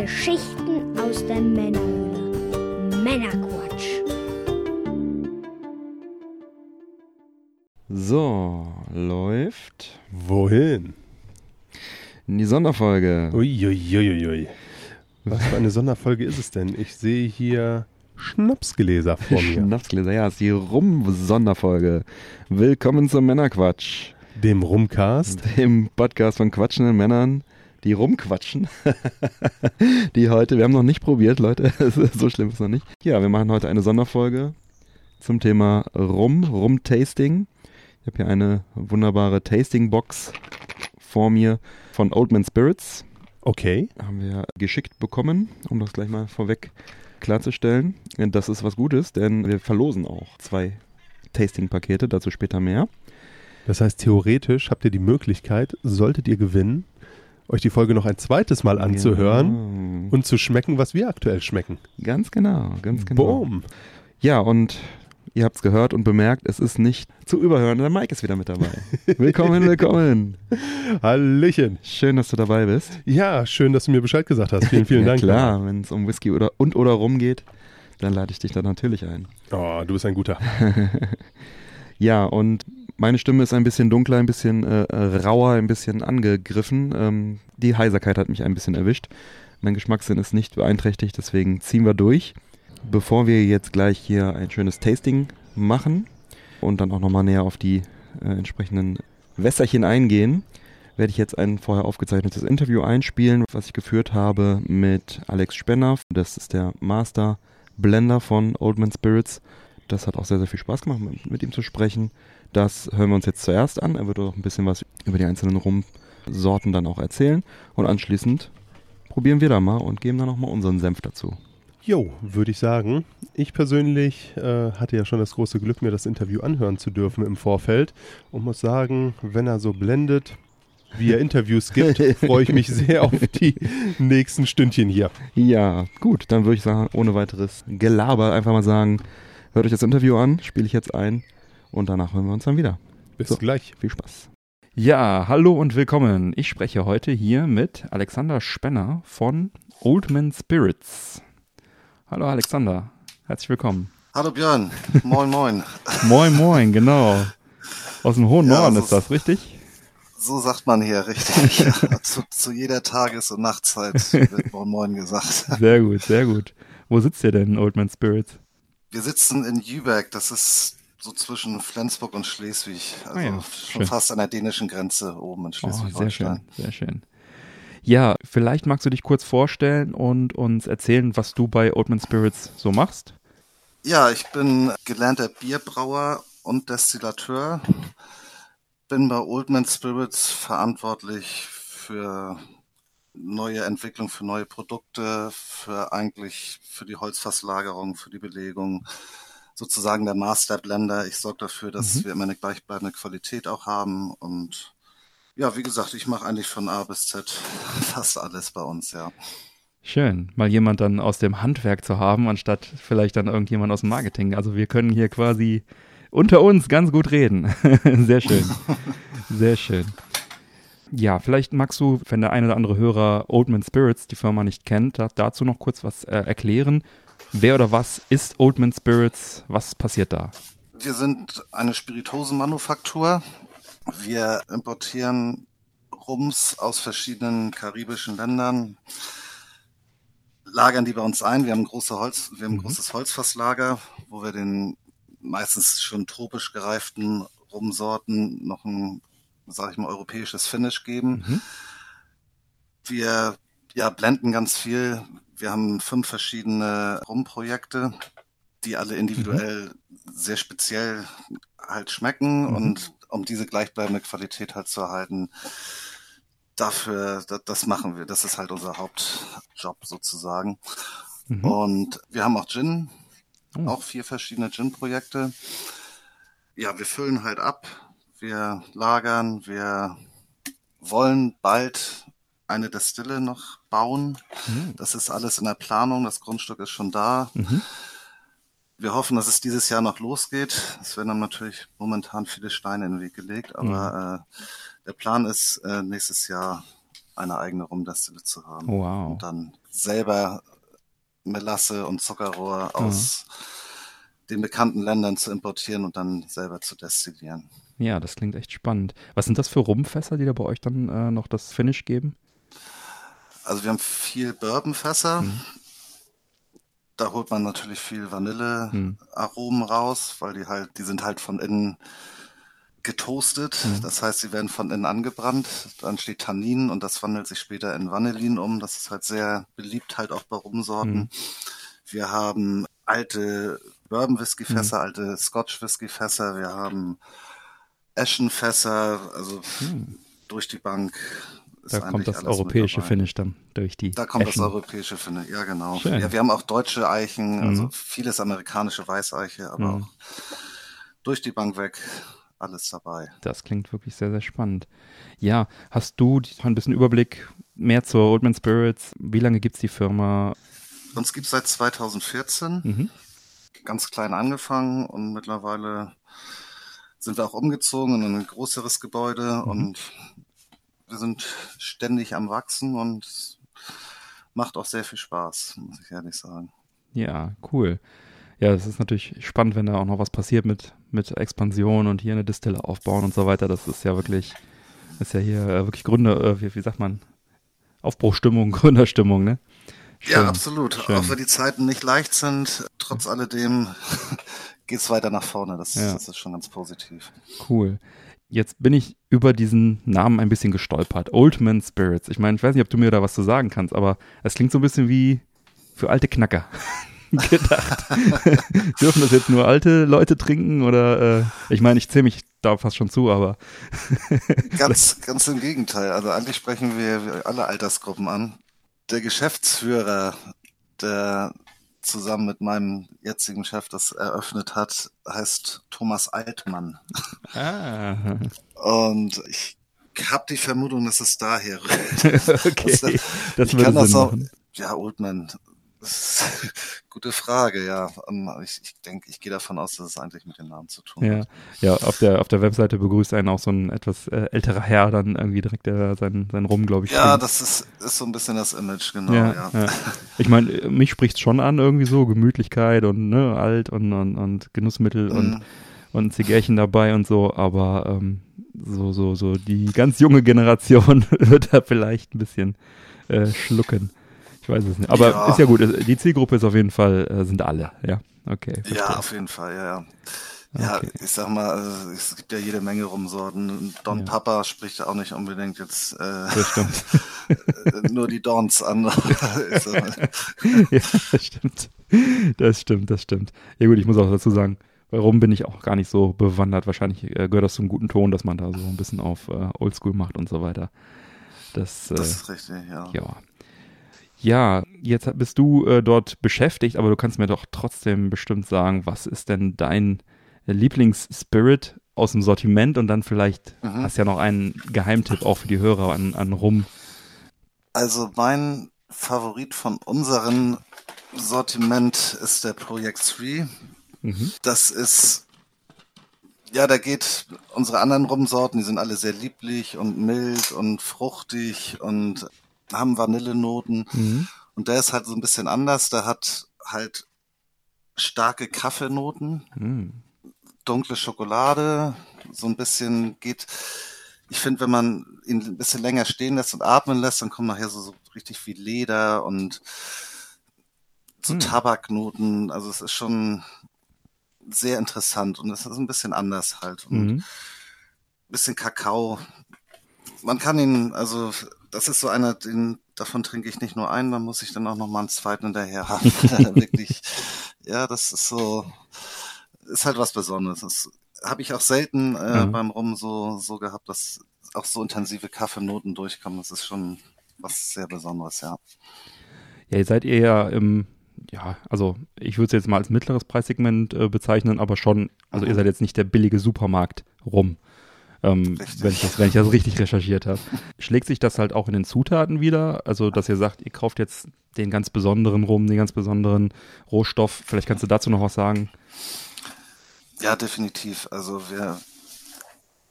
Geschichten aus der Männerhöhle. Männerquatsch. So, läuft Wohin? in die Sonderfolge. Uiuiuiui. Was für eine Sonderfolge ist es denn? Ich sehe hier Schnapsgläser vor mir. Schnapsgläser, ja, ist die Rum-Sonderfolge. Willkommen zum Männerquatsch, Dem Rumcast. dem Podcast von quatschenden Männern, die rumquatschen. die heute, wir haben noch nicht probiert, Leute, so schlimm ist es noch nicht. Ja, wir machen heute eine Sonderfolge zum Thema Rum, Rum-Tasting. Ich habe hier eine wunderbare Tasting-Box vor mir von Old Man Spirits. Okay. haben wir geschickt bekommen, um das gleich mal vorweg klarzustellen. Das ist was Gutes, denn wir verlosen auch zwei Tasting-Pakete, dazu später mehr. Das heißt, theoretisch habt ihr die Möglichkeit, solltet ihr gewinnen, euch die Folge noch ein zweites Mal anzuhören Genau. und zu schmecken, was wir aktuell schmecken. Ganz genau, ganz genau. Boom. Ja, und ihr habt es gehört und bemerkt, es ist nicht zu überhören. Der Mike ist wieder mit dabei. willkommen, willkommen. Hallöchen. Schön, dass du dabei bist. Ja, schön, dass du mir Bescheid gesagt hast. Vielen, vielen ja, Dank. klar, wenn es um Whisky oder, und oder Rum geht, dann lade ich dich da natürlich ein. Oh, du bist ein guter. Ja, und meine Stimme ist ein bisschen dunkler, ein bisschen äh, äh, rauer, ein bisschen angegriffen. Ähm, die Heiserkeit hat mich ein bisschen erwischt. Mein Geschmackssinn ist nicht beeinträchtigt, deswegen ziehen wir durch. Bevor wir jetzt gleich hier ein schönes Tasting machen und dann auch nochmal näher auf die äh, entsprechenden Wässerchen eingehen, werde ich jetzt ein vorher aufgezeichnetes Interview einspielen, was ich geführt habe mit Alex Spenner. Das ist der Master Blender von Old Man Spirits. Das hat auch sehr, sehr viel Spaß gemacht, mit ihm zu sprechen. Das hören wir uns jetzt zuerst an. Er wird auch ein bisschen was über die einzelnen Rumsorten dann auch erzählen. Und anschließend probieren wir da mal und geben dann nochmal unseren Senf dazu. Jo, würde ich sagen. Ich persönlich äh, hatte ja schon das große Glück, mir das Interview anhören zu dürfen im Vorfeld und muss sagen, wenn er so blendet, wie er Interviews gibt, freue ich mich sehr auf die nächsten Stündchen hier. Ja, gut, dann würde ich sagen, ohne weiteres Gelaber einfach mal sagen, hört euch das Interview an, spiele ich jetzt ein und danach hören wir uns dann wieder. Bis So. gleich. Viel Spaß. Ja, hallo und willkommen. Ich spreche heute hier mit Alexander Spenner von Oldman Spirits. Hallo Alexander, herzlich willkommen. Hallo Björn, moin moin. Moin, moin, genau. Aus dem hohen Ja, Norden so ist das, richtig? So sagt man hier richtig. zu, zu jeder Tages- und Nachtzeit wird moin moin gesagt. Sehr gut, sehr gut. Wo sitzt ihr denn, Oldman Spirits? Wir sitzen in Jübeck, das ist so zwischen Flensburg und Schleswig. Also Ah ja, schon schön. fast an der dänischen Grenze oben in Oh, sehr schön, Schleswig-Holstein. sehr schön. Ja, vielleicht magst du dich kurz vorstellen und uns erzählen, was du bei Oldman Spirits so machst. Ja, ich bin gelernter Bierbrauer und Destillateur. Bin bei Oldman Spirits verantwortlich für neue Entwicklung, für neue Produkte, für eigentlich für die Holzfasslagerung, für die Belegung. Sozusagen der Master Blender. Ich sorge dafür, dass Mhm. wir immer eine gleichbleibende Qualität auch haben. Und ja, wie gesagt, ich mache eigentlich von A bis Z fast alles bei uns, ja. Schön, mal jemand dann aus dem Handwerk zu haben, anstatt vielleicht dann irgendjemand aus dem Marketing. Also wir können hier quasi unter uns ganz gut reden. Sehr schön. Sehr schön. Ja, vielleicht magst du, wenn der eine oder andere Hörer Oldman Spirits, die Firma nicht kennt, da, dazu noch kurz was äh, erklären. Wer oder was ist Oldman Spirits? Was passiert da? Wir sind eine Spirituosenmanufaktur. Wir importieren Rums aus verschiedenen karibischen Ländern, lagern die bei uns ein. Wir haben, große Holz, wir haben ein großes Holzfasslager, wo wir den meistens schon tropisch gereiften Rumsorten noch ein, sage ich mal, europäisches Finish geben. Mhm. Wir ja, blenden ganz viel. Wir haben fünf verschiedene Rumprojekte, die alle individuell sehr speziell halt schmecken Mhm. und um diese gleichbleibende Qualität halt zu erhalten, dafür, das, das machen wir. Das ist halt unser Hauptjob sozusagen. Mhm. Und wir haben auch Gin, Oh. auch vier verschiedene Gin-Projekte. Ja, wir füllen halt ab, wir lagern, wir wollen bald eine Destille noch bauen. Mhm. Das ist alles in der Planung, das Grundstück ist schon da. Mhm. Wir hoffen, dass es dieses Jahr noch losgeht. Es werden dann natürlich momentan viele Steine in den Weg gelegt, aber äh, der Plan ist, äh, nächstes Jahr eine eigene Rumdestille zu haben. Wow. Und dann selber Melasse und Zuckerrohr aus den bekannten Ländern zu importieren und dann selber zu destillieren. Ja, das klingt echt spannend. Was sind das für Rumfässer, die da bei euch dann äh, noch das Finish geben? Also wir haben viel Bourbonfässer. Mhm. Da holt man natürlich viel Vanillearomen raus, weil die halt, die sind halt von innen getoastet. Mhm. Das heißt, sie werden von innen angebrannt. Dann steht Tannin und das wandelt sich später in Vanillin um. Das ist halt sehr beliebt halt auch bei Rumsorten. Mhm. Wir haben alte Bourbon Whisky Fässer, alte Scotch Whisky Fässer. Wir haben Eschenfässer, also durch die Bank. Da kommt das europäische. Finish dann durch die. Da kommt Eschen. das europäische Finde, ja genau. Schön. Ja, wir haben auch deutsche Eichen, Mhm. also vieles amerikanische Weißeiche, aber Mhm. auch durch die Bank weg alles dabei. Das klingt wirklich sehr, sehr spannend. Ja, hast du ein bisschen Überblick mehr zur Oldman Spirits? Wie lange gibt's die Firma? Uns gibt's seit 2014, Mhm. ganz klein angefangen und mittlerweile sind wir auch umgezogen in ein größeres Gebäude Mhm. und wir sind ständig am Wachsen und es macht auch sehr viel Spaß, muss ich ehrlich sagen. Ja, cool. Ja, es ist natürlich spannend, wenn da auch noch was passiert mit, mit Expansion und hier eine Distille aufbauen und so weiter. Das ist ja wirklich, ist ja hier äh, wirklich Gründer, äh, wie, wie sagt man? Aufbruchstimmung, Gründerstimmung, ne? Ja, Schön. absolut. Schön. Auch wenn die Zeiten nicht leicht sind, trotz alledem geht's weiter nach vorne. Das, Ja. das ist schon ganz positiv. Cool. Jetzt bin ich über diesen Namen ein bisschen gestolpert. Old Man Spirits. Ich meine, ich weiß nicht, ob du mir da was zu sagen kannst, aber es klingt so ein bisschen wie für alte Knacker gedacht. Dürfen das jetzt nur alte Leute trinken oder äh, ich meine, ich zähle mich da fast schon zu, aber Ganz, ganz im Gegenteil. Also eigentlich sprechen wir alle Altersgruppen an. Der Geschäftsführer, der zusammen mit meinem jetzigen Chef das eröffnet hat, heißt Thomas Altmann. ah, Und ich habe die Vermutung, dass es daher rührt. okay, das ich würde kann das auch, machen. ja, Oldman, das gute Frage, ja. Und Ich, ich denke, ich gehe davon aus, dass es eigentlich mit dem Namen zu tun Ja, hat. ja, auf der auf der Webseite begrüßt einen auch so ein etwas äh, älterer Herr dann irgendwie direkt der sein sein Rum, glaube ich. Ja, trinkt. das ist, ist so ein bisschen das Image, genau, ja, ja. ja. Ich meine, mich spricht's schon an irgendwie so Gemütlichkeit und ne alt und und, und Genussmittel und Mhm. und Zigärchen dabei und so, aber ähm, so so so die ganz junge Generation wird da vielleicht ein bisschen äh, schlucken. Ich weiß es nicht. Aber Ja. ist ja gut. Die Zielgruppe ist auf jeden Fall äh, sind alle. Ja, okay. verstehe. Ja, auf jeden Fall, ja, ja. Ja, Okay. ich sag mal, also, es gibt ja jede Menge Rumsorten. Don Ja. Papa spricht ja auch nicht unbedingt jetzt äh, Das stimmt. nur die Dons an. Ja, das stimmt. Das stimmt, das stimmt. Ja gut, ich muss auch dazu sagen, bei Rum bin ich auch gar nicht so bewandert. Wahrscheinlich äh, gehört das zum guten Ton, dass man da so ein bisschen auf äh, Oldschool macht und so weiter. Das, äh, das ist richtig, ja. ja. Ja, jetzt bist du äh, dort beschäftigt, aber du kannst mir doch trotzdem bestimmt sagen, was ist denn dein Lieblingsspirit aus dem Sortiment und dann vielleicht Mhm. hast ja noch einen Geheimtipp auch für die Hörer an, an Rum. Also mein Favorit von unserem Sortiment ist der Projekt 3. Mhm. Das ist, ja, da geht unsere anderen Rumsorten, die sind alle sehr lieblich und mild und fruchtig und haben Vanillenoten. Mhm. Und der ist halt so ein bisschen anders. Der hat halt starke Kaffeenoten, Mhm. dunkle Schokolade, so ein bisschen geht. Ich finde, wenn man ihn ein bisschen länger stehen lässt und atmen lässt, dann kommt nachher so, so richtig wie Leder und so Hm. Tabaknoten. Also es ist schon sehr interessant und es ist ein bisschen anders halt. Und Mhm. bisschen Kakao. Man kann ihn, also das ist so einer, den davon trinke ich nicht nur einen, dann muss ich dann auch noch mal einen zweiten hinterher haben. Wirklich, ja, das ist so, ist halt was Besonderes. Das habe ich auch selten äh, Ja. beim Rum so so gehabt, dass auch so intensive Kaffeenoten durchkommen. Das ist schon was sehr Besonderes, ja. Ja, jetzt seid ihr ja im, ja, also ich würde es jetzt mal als mittleres Preissegment äh, bezeichnen, aber schon, also Mhm. ihr seid jetzt nicht der billige Supermarkt rum. Ähm, wenn, ich das, wenn ich das richtig recherchiert habe. Schlägt sich das halt auch in den Zutaten wieder? Also, dass ihr sagt, ihr kauft jetzt den ganz besonderen Rum, den ganz besonderen Rohstoff. Vielleicht kannst du dazu noch was sagen. Ja, definitiv. Also wir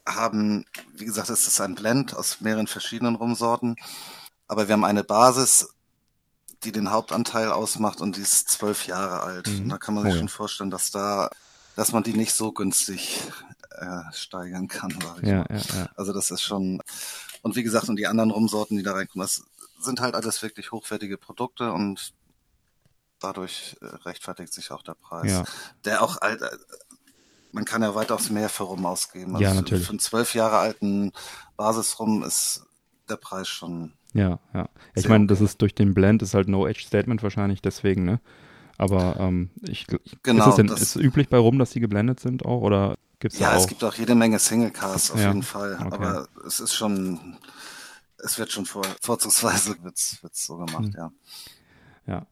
haben, wie gesagt, es ist ein Blend aus mehreren verschiedenen Rumsorten, aber wir haben eine Basis, die den Hauptanteil ausmacht und die ist zwölf Jahre alt. Mhm. Und da kann man sich Oh schon vorstellen, dass da, dass man die nicht so günstig äh, steigern kann, sag ich Ja, mal. ja, ja. Also das ist schon, und wie gesagt, und die anderen Rumsorten, die da reinkommen, das sind halt alles wirklich hochwertige Produkte und dadurch äh, rechtfertigt sich auch der Preis. Ja. Der auch alt, äh, man kann ja weitaus mehr für Rum ausgeben. Ja, für- natürlich. Für einen zwölf Jahre alten Basisrum ist der Preis schon, Ja, ja. Ich meine, okay. das ist durch den Blend, ist halt No-Age-Statement wahrscheinlich deswegen, ne? Aber ähm, ich, Genau, ist es denn das- ist üblich bei Rum, dass die geblendet sind auch? Oder gibt's ja, auch? es gibt auch jede Menge Single Cars auf Ja, jeden Fall, okay. aber es ist schon, es wird schon vor, vorzugsweise wird's, wird's so gemacht, Hm. ja. Ja.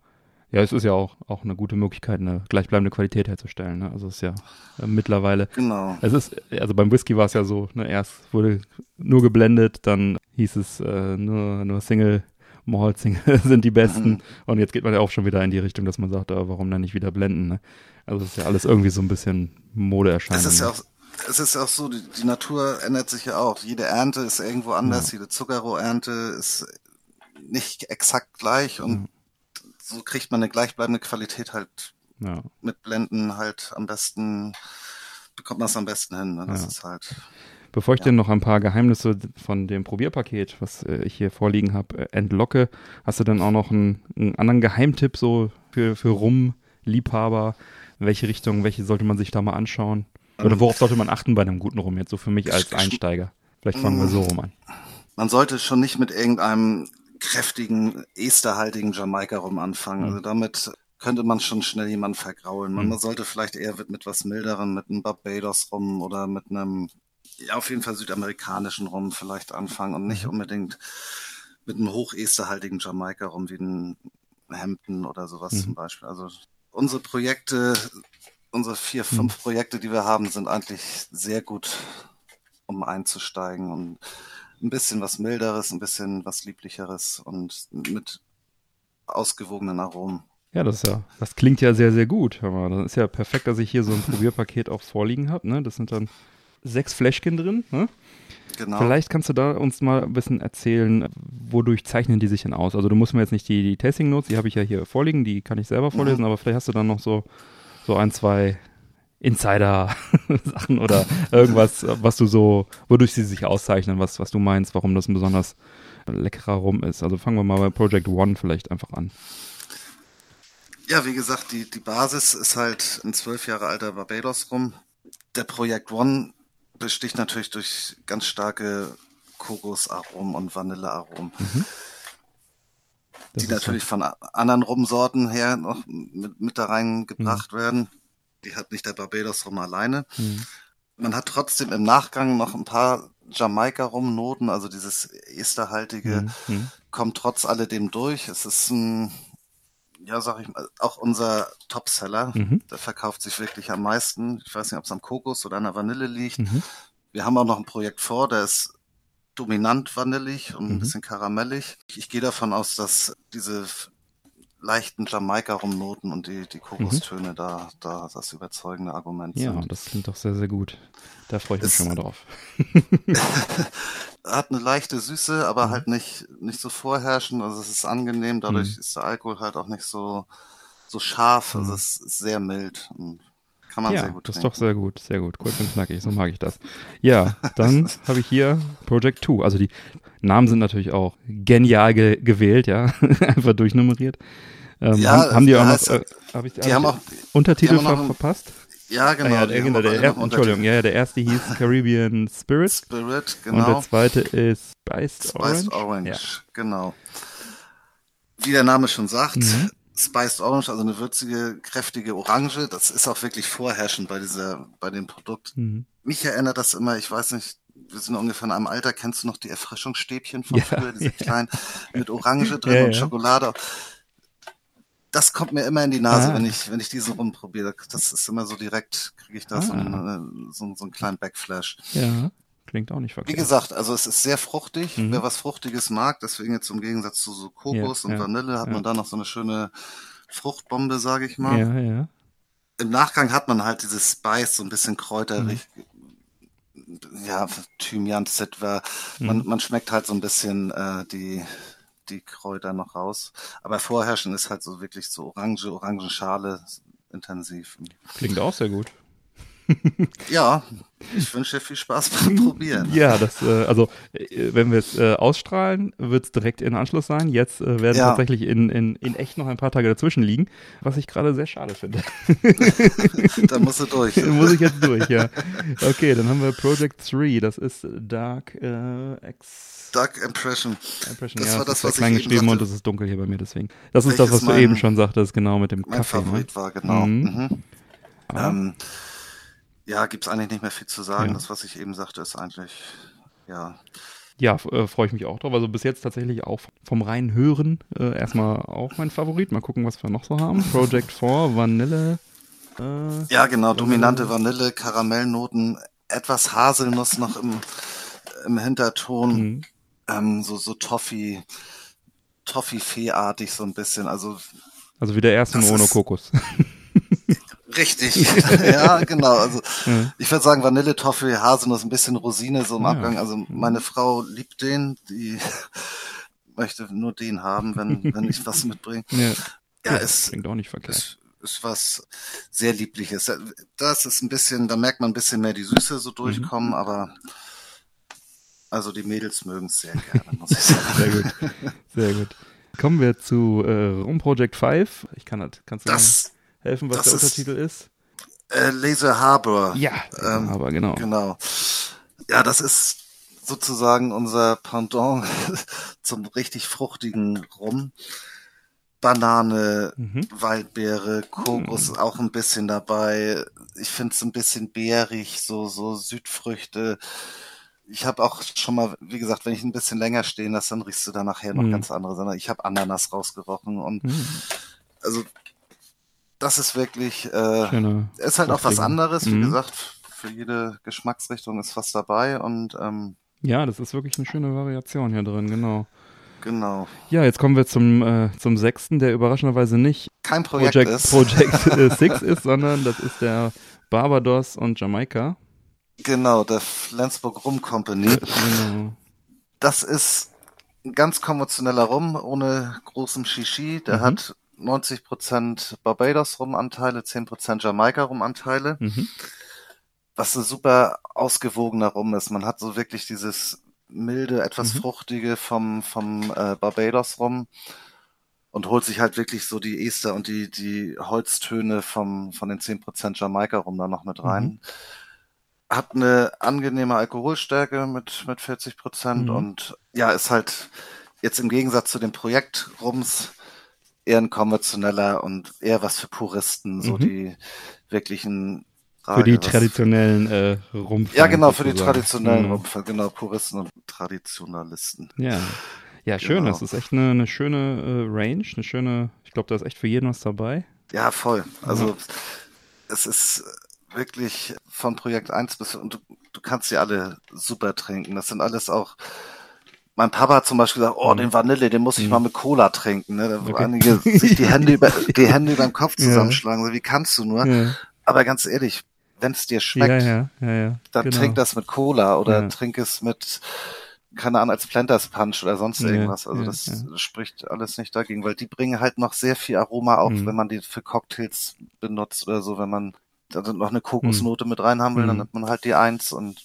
Ja, es ist ja auch, auch eine gute Möglichkeit, eine gleichbleibende Qualität herzustellen. Ne? Also es ist ja äh, mittlerweile. Genau. Es ist, also beim Whisky war es ja so, ne, erst wurde nur geblendet, dann hieß es äh, nur, nur Single Malt Single sind die besten. Mhm. Und jetzt geht man ja auch schon wieder in die Richtung, dass man sagt, äh, warum dann nicht wieder blenden? Ne? Also ist ja alles irgendwie so ein bisschen Modeerscheinung. Es ist ja auch, es ist ja auch so, die, die Natur ändert sich ja auch. Jede Ernte ist irgendwo anders, jede Zuckerrohrernte ist nicht exakt gleich und so kriegt man eine gleichbleibende Qualität halt ja. mit Blenden halt am besten, bekommt man es am besten hin. Ne? Das Ja. ist halt. Bevor ich Ja. dir noch ein paar Geheimnisse von dem Probierpaket, was äh, ich hier vorliegen habe, äh, entlocke, hast du dann auch noch einen, einen anderen Geheimtipp so für, für Rum-Liebhaber? Welche Richtung, welche sollte man sich da mal anschauen? Oder worauf sollte man achten bei einem guten Rum jetzt so für mich als Einsteiger? Vielleicht fangen wir so rum an. Man sollte schon nicht mit irgendeinem kräftigen, esterhaltigen Jamaika rum anfangen. Also damit könnte man schon schnell jemanden vergraulen. Man Mhm. sollte vielleicht eher mit, mit was milderem, mit einem Barbados rum oder mit einem, auf jeden Fall südamerikanischen rum vielleicht anfangen und Mhm. nicht unbedingt mit einem hochesterhaltigen Jamaika rum wie ein Hampton oder sowas Mhm. zum Beispiel. Also unsere Projekte, unsere vier, Mhm. fünf Projekte, die wir haben, sind eigentlich sehr gut, um einzusteigen und ein bisschen was milderes, ein bisschen was lieblicheres und mit ausgewogenen Aromen. Ja, das ist ja, das klingt ja sehr, sehr gut. Das ist ja perfekt, dass ich hier so ein Probierpaket auch vorliegen habe. Ne? Das sind dann sechs Fläschchen drin. Ne? Genau. Vielleicht kannst du da uns mal ein bisschen erzählen, wodurch zeichnen die sich denn aus? Also du musst mir jetzt nicht die, die Tasting Notes, die habe ich ja hier vorliegen, die kann ich selber vorlesen, aber vielleicht hast du dann noch so, so ein, zwei Insider-Sachen oder irgendwas, was du so, wodurch sie sich auszeichnen, was, was du meinst, warum das ein besonders leckerer Rum ist. Also fangen wir mal bei Project One vielleicht einfach an. Ja, wie gesagt, die, die Basis ist halt ein zwölf Jahre alter Barbados rum. Der Projekt One besticht natürlich durch ganz starke Kokosaromen und Vanillearomen, Das die natürlich von anderen Rumsorten her noch mit, mit da reingebracht werden. Die hat nicht der Barbados rum alleine. Mhm. Man hat trotzdem im Nachgang noch ein paar Jamaika-Rum-Noten, also dieses esterhaltige Mhm. kommt trotz alledem durch. Es ist ein, ja, sag ich mal, auch unser Topseller. Mhm. Der verkauft sich wirklich am meisten. Ich weiß nicht, ob es am Kokos oder an der Vanille liegt. Mhm. Wir haben auch noch ein Projekt vor, der ist dominant vanillig und ein Mhm. bisschen karamellig. Ich, ich gehe davon aus, dass diese leichten Jamaika-Rumnoten und die, die Kokostöne da, da das überzeugende Argument Mhm. Ja, sind. das klingt doch sehr, sehr gut. Da freue ich mich Es- schon mal drauf. Hat eine leichte Süße, Mhm. aber halt nicht, nicht so vorherrschend. Also es ist angenehm, dadurch Mhm. ist der Alkohol halt auch nicht so, so scharf. Also Mhm. es ist sehr mild. Und kann man ja, sehr gut das ist trinken. doch sehr gut, sehr gut. Kurz und knackig, so mag ich das. Ja, dann habe ich hier Project 2. Also die Namen sind natürlich auch genial ge gewählt, ja. Einfach durchnummeriert. Ähm, Ja, haben, haben die auch noch, äh, hab ich, Die hab haben auch, Untertitel haben ver verpasst? Ja genau. ah, ja, der, genau, der, er, noch Entschuldigung, ja, der erste hieß Caribbean Spirit Spirit, und der genau. zweite ist Spiced, Spiced Orange. Orange, Ja. genau. Wie der Name schon sagt, Mhm. Spiced Orange, also eine würzige, kräftige Orange, das ist auch wirklich vorherrschend bei dieser, bei dem Produkt. Mhm. Mich erinnert das immer, ich weiß nicht, wir sind ungefähr in einem Alter, kennst du noch die Erfrischungsstäbchen von Ja, früher, diese ja. kleinen, mit Orange drin Ja, und. Schokolade. Das kommt mir immer in die Nase, Ah. wenn ich, wenn ich diesen rumprobiere. Das ist immer so direkt, kriege ich da so, Ah. einen, äh, so, so einen kleinen Backflash. ja, klingt auch nicht Wie verkehrt. gesagt, also es ist sehr fruchtig. Mhm. Wer was Fruchtiges mag, deswegen jetzt im Gegensatz zu so Kokos Ja, und ja, Vanille hat ja. man da noch so eine schöne Fruchtbombe, sage ich mal. Ja, ja. Im Nachgang hat man halt dieses Spice, so ein bisschen kräuterig, ja, Thymian, Zitwer. Man, Mhm. man schmeckt halt so ein bisschen äh, die, die Kräuter noch raus. Aber vorherrschen ist halt so wirklich so Orange, Orangenschale intensiv. Klingt auch sehr gut. Ja, ich wünsche dir viel Spaß beim Probieren. Ja, das, äh, also äh, wenn wir es äh, ausstrahlen, wird es direkt in Anschluss sein. Jetzt äh, werden Ja. tatsächlich in, in, in echt noch ein paar Tage dazwischen liegen, was ich gerade sehr schade finde. Da musst du durch. Muss ich jetzt durch, ja. Okay, dann haben wir Project 3, das ist Dark äh, X Dark Impression. Impression. Das ja, war das, ist was ich klein eben geschrieben und es ist dunkel hier bei mir deswegen. Das ist das, was du mein- eben schon sagtest, genau mit dem Mein Kaffee. Ne? Favorit war, genau. Mhm. Mhm. Ah. Ähm, ja, gibt's eigentlich nicht mehr viel zu sagen. Ja. Das, was ich eben sagte, ist eigentlich, ja, Ja, äh, freue ich mich auch drauf. Also bis jetzt tatsächlich auch vom reinen Hören äh, erstmal auch mein Favorit. Mal gucken, was wir noch so haben. Project 4, Vanille. Äh, Ja, genau, dominante Vanille, Karamellnoten, etwas Haselnuss noch im, im Hinterton, mhm. Ähm, so, so Toffee, Toffee-Fee-artig so ein bisschen, also Also wie der erste ist- Kokos. richtig, ja, genau, also Ja. ich würde sagen Vanille, Toffee, Haselnuss, ein bisschen Rosine so im Ja. Abgang, also meine Frau liebt den, die möchte nur den haben, wenn, wenn ich was mitbringe. ja. Ja, es Klingt auch nicht verkehrt. ist, ist was sehr Liebliches. Das ist ein bisschen, da merkt man ein bisschen mehr die Süße so durchkommen, Mhm. aber also die Mädels mögen es sehr gerne, muss ich sagen. Sehr gut. Sehr gut. Kommen wir zu äh, Rum Project 5. Ich kann das, kannst du Das, helfen, was der ist- Untertitel ist? äh, Laser Harbor. Ja, ähm, aber genau. Genau. Ja, das ist sozusagen unser Pendant zum richtig fruchtigen Rum. Banane, Mhm. Waldbeere, Kokos auch ein bisschen dabei. Ich finde es ein bisschen beerig, so, so Südfrüchte. Ich habe auch schon mal, wie gesagt, wenn ich ein bisschen länger stehen lasse, dann riechst du da nachher noch Mhm. ganz andere Sachen. Ich habe Ananas rausgerochen und Mhm. also das ist wirklich, äh, Schöne. ist halt auch was anderes. Wie Mhm. gesagt, für jede Geschmacksrichtung ist was dabei und ähm, Ja, das ist wirklich eine schöne Variation hier drin, genau. genau. Ja, jetzt kommen wir zum, äh, zum sechsten, der überraschenderweise nicht Kein Projekt, Project, ist. Project äh, Six ist, sondern das ist der Barbados und Jamaika. Genau, der Flensburg Rum Company. Genau. Das ist ein ganz konventioneller Rum, ohne großem Shishi. Der Mhm. hat 90% Barbados-Rumanteile, 10% Jamaika-Rumanteile, Mhm. was ein super ausgewogener Rum ist. Man hat so wirklich dieses milde, etwas Mhm. fruchtige vom, vom äh, Barbados-Rum und holt sich halt wirklich so die Ester und die, die Holztöne vom, von den 10% Jamaika-Rum da noch mit rein. Mhm. Hat eine angenehme Alkoholstärke mit, mit 40 Prozent Mhm. und ja, ist halt jetzt im Gegensatz zu dem Projekt Rums eher ein konventioneller und eher was für Puristen, so Mhm. die wirklichen Für die Frage, traditionellen äh, Rumpf. Ja, genau, für die traditionellen Mhm. Rumpfe, genau, Puristen und Traditionalisten. Ja. Ja, schön. Genau. Das ist echt eine, eine schöne äh, Range, eine schöne, ich glaube, da ist echt für jeden was dabei. Ja, voll. Also es ist wirklich von Projekt 1 bis und du, du kannst sie alle super trinken. Das sind alles auch mein Papa hat zum Beispiel gesagt, oh, Mhm. den Vanille, den muss ich Mhm. mal mit Cola trinken. Ne? Da wo Okay. einige sich die Hände über die Hände über den Kopf Ja. zusammenschlagen. So, wie kannst du nur? Ja, Aber ganz ehrlich, wenn es dir ja, schmeckt, ja, ja, ja. dann genau. trink das mit Cola oder Ja. trink es mit, keine Ahnung, als Planters Punch oder sonst Ja, irgendwas. Also ja, das ja. spricht alles nicht dagegen, weil die bringen halt noch sehr viel Aroma, auch Mhm. wenn man die für Cocktails benutzt oder so, wenn man da noch eine Kokosnote mit reinhaben will, dann Mhm. nimmt man halt die Eins und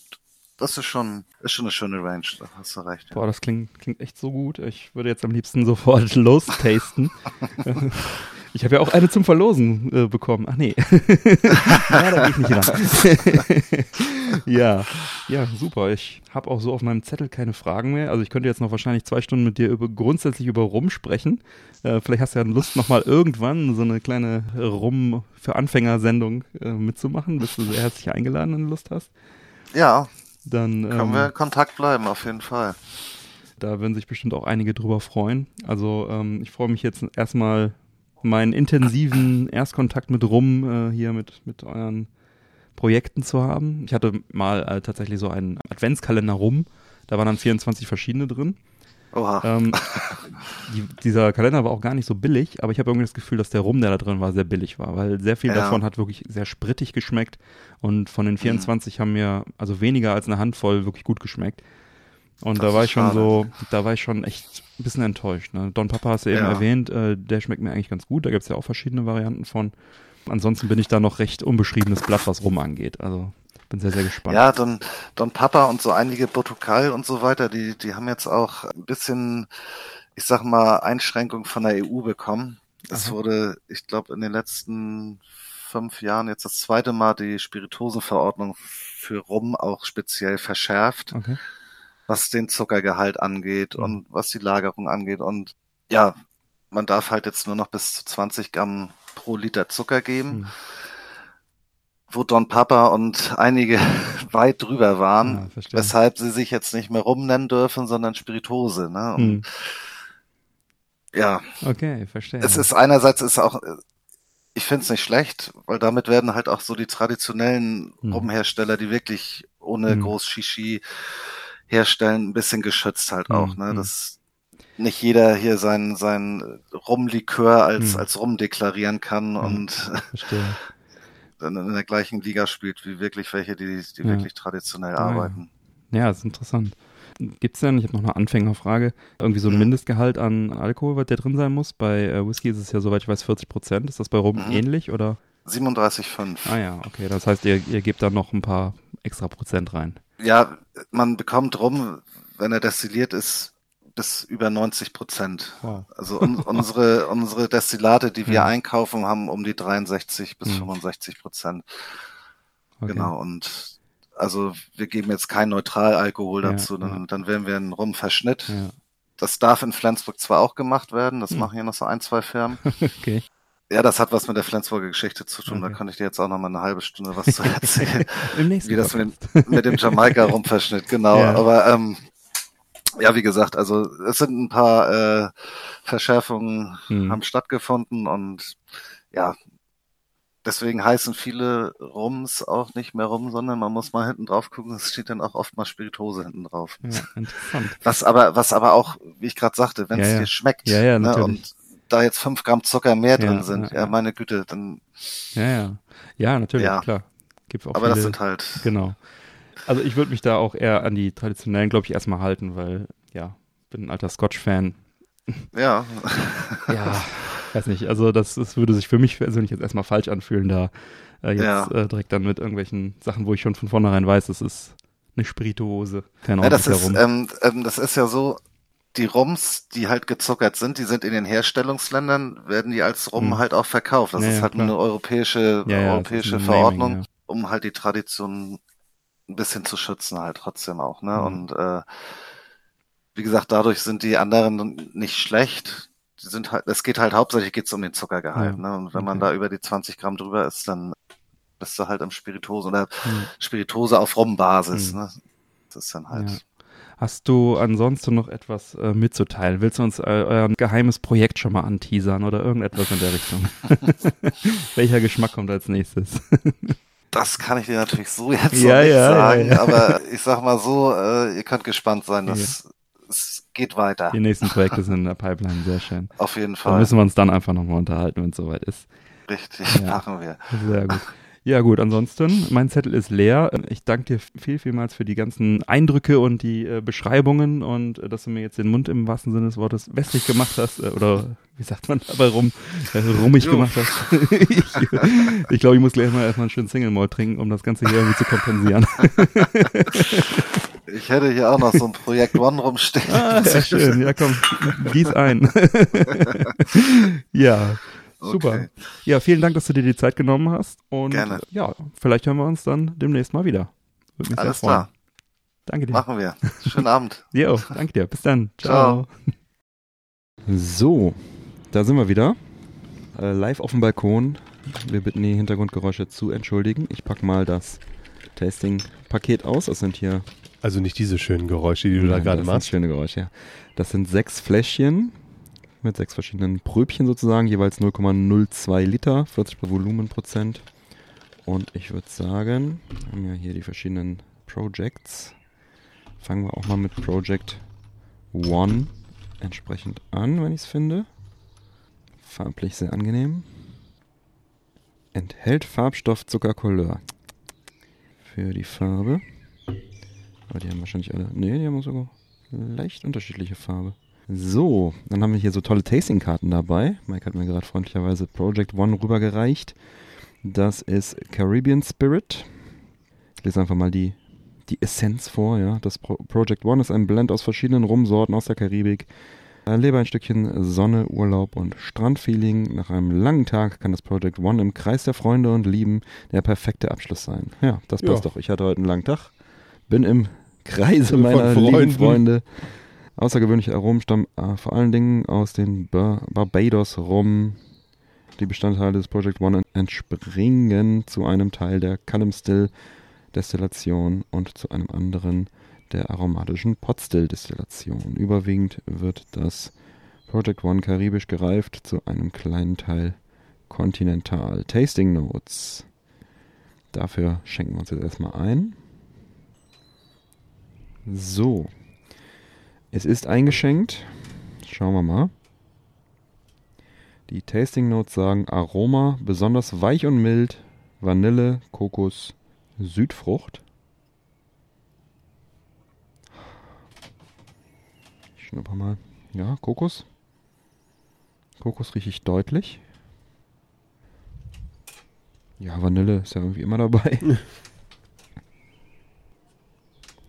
das ist schon, ist schon eine schöne Range, da hast du recht. Ja. Boah, das klingt, klingt echt so gut. Ich würde jetzt am liebsten sofort lostasten. ich habe ja auch eine zum Verlosen äh, bekommen. Ach nee. ja, da gehe ich nicht ran. ja, ja, super. Ich habe auch so auf meinem Zettel keine Fragen mehr. Also ich könnte jetzt noch wahrscheinlich zwei Stunden mit dir über grundsätzlich über Rum sprechen. Äh, vielleicht hast du ja Lust, nochmal irgendwann so eine kleine Rum für Anfänger-Sendung äh, mitzumachen. Bist du sehr herzlich eingeladen, wenn du Lust hast. Ja, Dann können ähm, wir in Kontakt bleiben, auf jeden Fall. Da würden sich bestimmt auch einige drüber freuen. Also ähm, ich freue mich jetzt erstmal meinen intensiven Erstkontakt mit Rum äh, hier mit, mit euren Projekten zu haben. Ich hatte mal äh, tatsächlich so einen Adventskalender Rum. Da waren dann 24 verschiedene drin. Oha. Ähm, die, dieser Kalender war auch gar nicht so billig, aber ich habe irgendwie das Gefühl, dass der Rum, der da drin war, sehr billig war, weil sehr viel Ja. davon hat wirklich sehr sprittig geschmeckt und von den Mhm. 24 haben mir also weniger als eine Handvoll wirklich gut geschmeckt. Und Das da war ich schon schade. so, da war ich schon echt ein bisschen enttäuscht. Ne? Don Papa hast du eben Ja. erwähnt, äh, der schmeckt mir eigentlich ganz gut. Da gibt es ja auch verschiedene Varianten von. Ansonsten bin ich da noch recht unbeschriebenes Blatt, was Rum angeht. Also bin sehr, sehr gespannt. Ja, Don, Don Papa und so einige Botukal und so weiter, die, die haben jetzt auch ein bisschen, ich sag mal, Einschränkung von der EU bekommen. Es wurde, ich glaube, in den letzten fünf Jahren jetzt das zweite Mal die Spirituosenverordnung für Rum auch speziell verschärft, Okay. was den Zuckergehalt angeht Mhm. und was die Lagerung angeht. Und ja, man darf halt jetzt nur noch bis zu 20 Gramm pro Liter Zucker geben Mhm. wo Don Papa und einige weit drüber waren, Ah, verstehe. weshalb sie sich jetzt nicht mehr Rum nennen dürfen, sondern Spirituose. Ne? Und Hm. Ja, Okay, verstehe. es ist einerseits ist auch, ich finde es nicht schlecht, weil damit werden halt auch so die traditionellen Hm. Rumhersteller, die wirklich ohne Hm. groß Shishi herstellen, ein bisschen geschützt halt Hm, auch. Ne? hm. Nicht jeder hier sein, sein Rumlikör als, Hm. als Rum deklarieren kann Hm. und verstehe. dann in der gleichen Liga spielt, wie wirklich welche, die, die Ja. wirklich traditionell Ah, ja. arbeiten. Ja, ist interessant. Gibt's denn, ich habe noch eine Anfängerfrage, irgendwie so ein Mhm. Mindestgehalt an Alkohol, was der drin sein muss? Bei äh, Whisky ist es ja, soweit ich weiß, 40 Prozent. Ist das bei Rum Mhm. ähnlich oder? 37,5. Ah ja, okay. Das heißt, ihr, ihr gebt da noch ein paar extra Prozent rein. Ja, man bekommt rum, wenn er destilliert ist, bis über 90 Prozent. Wow. Also un unsere, unsere Destillate, die wir Ja. einkaufen, haben um die 63 bis Mhm. 65 Prozent. Okay. Genau. Und also wir geben jetzt kein Neutralalkohol Ja, dazu, dann, ja. dann wären wir ein Rumverschnitt. Ja. Das darf in Flensburg zwar auch gemacht werden, das Hm. machen ja noch so ein, zwei Firmen. okay. Ja, das hat was mit der Flensburger Geschichte zu tun. Okay. Da kann ich dir jetzt auch noch mal eine halbe Stunde was zu erzählen. Im nächsten wie das mit mit dem Jamaika-Rumverschnitt, genau. Ja. Aber ähm, ja, wie gesagt, also es sind ein paar äh, Verschärfungen Hm. haben stattgefunden und ja, deswegen heißen viele Rums auch nicht mehr Rum, sondern man muss mal hinten drauf gucken, es steht dann auch oft mal Spirituose hinten drauf. Ja, interessant. Was aber, was aber auch, wie ich gerade sagte, wenn es Ja, dir schmeckt Ja, ja, ne, und da jetzt fünf Gramm Zucker mehr drin sind, ja, meine Güte, dann, Ja, ja. Ja, natürlich, Ja. klar. Gibt auch aber viele, das sind halt, Genau. Also ich würde mich da auch eher an die traditionellen, glaube ich, erstmal halten, weil, ja, bin ein alter Scotch-Fan. ja, Ja, weiß nicht. Also das, das würde sich für mich persönlich jetzt erstmal falsch anfühlen, da äh, jetzt Ja. äh, direkt dann mit irgendwelchen Sachen, wo ich schon von vornherein weiß, das ist eine Spirituose. Keine Ja, das ist, ähm, ähm, das ist ja so, die Rums, die halt gezuckert sind, die sind in den Herstellungsländern, werden die als Rum Hm. halt auch verkauft. Das Ja, ist ja, halt klar. eine europäische, Ja, ja, europäische ein Verordnung, Naming, ja. um halt die Tradition ein bisschen zu schützen halt trotzdem auch, ne? Mhm. Und äh, wie gesagt, dadurch sind die anderen nicht schlecht. Die sind halt, es geht halt hauptsächlich geht's um den Zuckergehalt, Ja, ne? Und wenn man okay. da über die 20 Gramm drüber ist, dann bist du halt im Spiritose oder Hm. Spiritose auf Rumbasis, Mhm. ne? Das ist dann halt. Ja. Hast du ansonsten noch etwas äh, mitzuteilen? Willst du uns äh, euer geheimes Projekt schon mal anteasern oder irgendetwas in der Richtung? Welcher Geschmack kommt als nächstes? Das kann ich dir natürlich so jetzt Ja, noch nicht ja, sagen, ja, aber ich sag mal so, äh, ihr könnt gespannt sein, dass es geht weiter. Die nächsten Projekte sind in der Pipeline, sehr schön. Auf jeden Da Fall. müssen wir uns dann einfach nochmal unterhalten, wenn es soweit ist. Richtig, machen wir. Sehr gut. Ja gut, ansonsten, mein Zettel ist leer. Ich danke dir viel, vielmals für die ganzen Eindrücke und die äh, Beschreibungen und äh, dass du mir jetzt den Mund im wahrsten Sinne des Wortes wässrig gemacht hast äh, oder wie sagt man dabei rum, äh, rummig Jo. gemacht hast. ich ich glaube, ich muss gleich mal erstmal einen schönen Single Malt trinken, um das Ganze hier irgendwie zu kompensieren. Ich hätte hier auch noch so ein Projekt One rumstehen. ah, ja, schön. Ja, komm, gieß ein. ja. Super. Okay. Ja, vielen Dank, dass du dir die Zeit genommen hast. Und Gerne. ja, vielleicht hören wir uns dann demnächst mal wieder. Würde mich Alles sehr freuen. klar, Danke dir. machen wir. Schönen Abend. Jo, danke dir. Bis dann. Ciao. So, da sind wir wieder. Äh, live auf dem Balkon. Wir bitten die Hintergrundgeräusche zu entschuldigen. Ich pack mal das Tasting-Paket aus. Das sind hier Also nicht diese schönen Geräusche, die du da Nein, gerade das machst. sind schöne Geräusche, ja. Das sind sechs Fläschchen mit sechs verschiedenen Pröbchen sozusagen, jeweils 0,02 Liter, 40 Volumenprozent. Und ich würde sagen, wir haben ja hier die verschiedenen Projects. Fangen wir auch mal mit Project One entsprechend an, wenn ich es finde. Farblich sehr angenehm. Enthält Farbstoff Zuckercouleur. Für die Farbe. Aber die haben wahrscheinlich alle. Ne, die haben sogar leicht unterschiedliche Farbe. So, dann haben wir hier so tolle Tasting-Karten dabei. Mike hat mir gerade freundlicherweise Project One rübergereicht. Das ist Caribbean Spirit. Ich lese einfach mal die, die Essenz vor. Ja. Das Pro Project One ist ein Blend aus verschiedenen Rumsorten aus der Karibik. Erlebe ein Stückchen Sonne, Urlaub und Strandfeeling. Nach einem langen Tag kann das Project One im Kreis der Freunde und Lieben der perfekte Abschluss sein. Ja, das passt Ja. doch. Ich hatte heute einen langen Tag. Bin im Kreise meiner lieben. Freunde. Außergewöhnliche Aromen stammen äh, vor allen Dingen aus den Bar Barbados rum. Die Bestandteile des Project One entspringen zu einem Teil der Callum Still Destillation und zu einem anderen der aromatischen Pot Still Destillation. Überwiegend wird das Project One karibisch gereift, zu einem kleinen Teil kontinental. Tasting Notes. Dafür schenken wir uns jetzt erstmal ein. So. Es ist eingeschenkt. Schauen wir mal. Die Tasting Notes sagen Aroma besonders weich und mild, Vanille, Kokos, Südfrucht. Ich schnupper mal. Ja, Kokos. Kokos rieche ich deutlich. Ja, Vanille ist ja irgendwie immer dabei.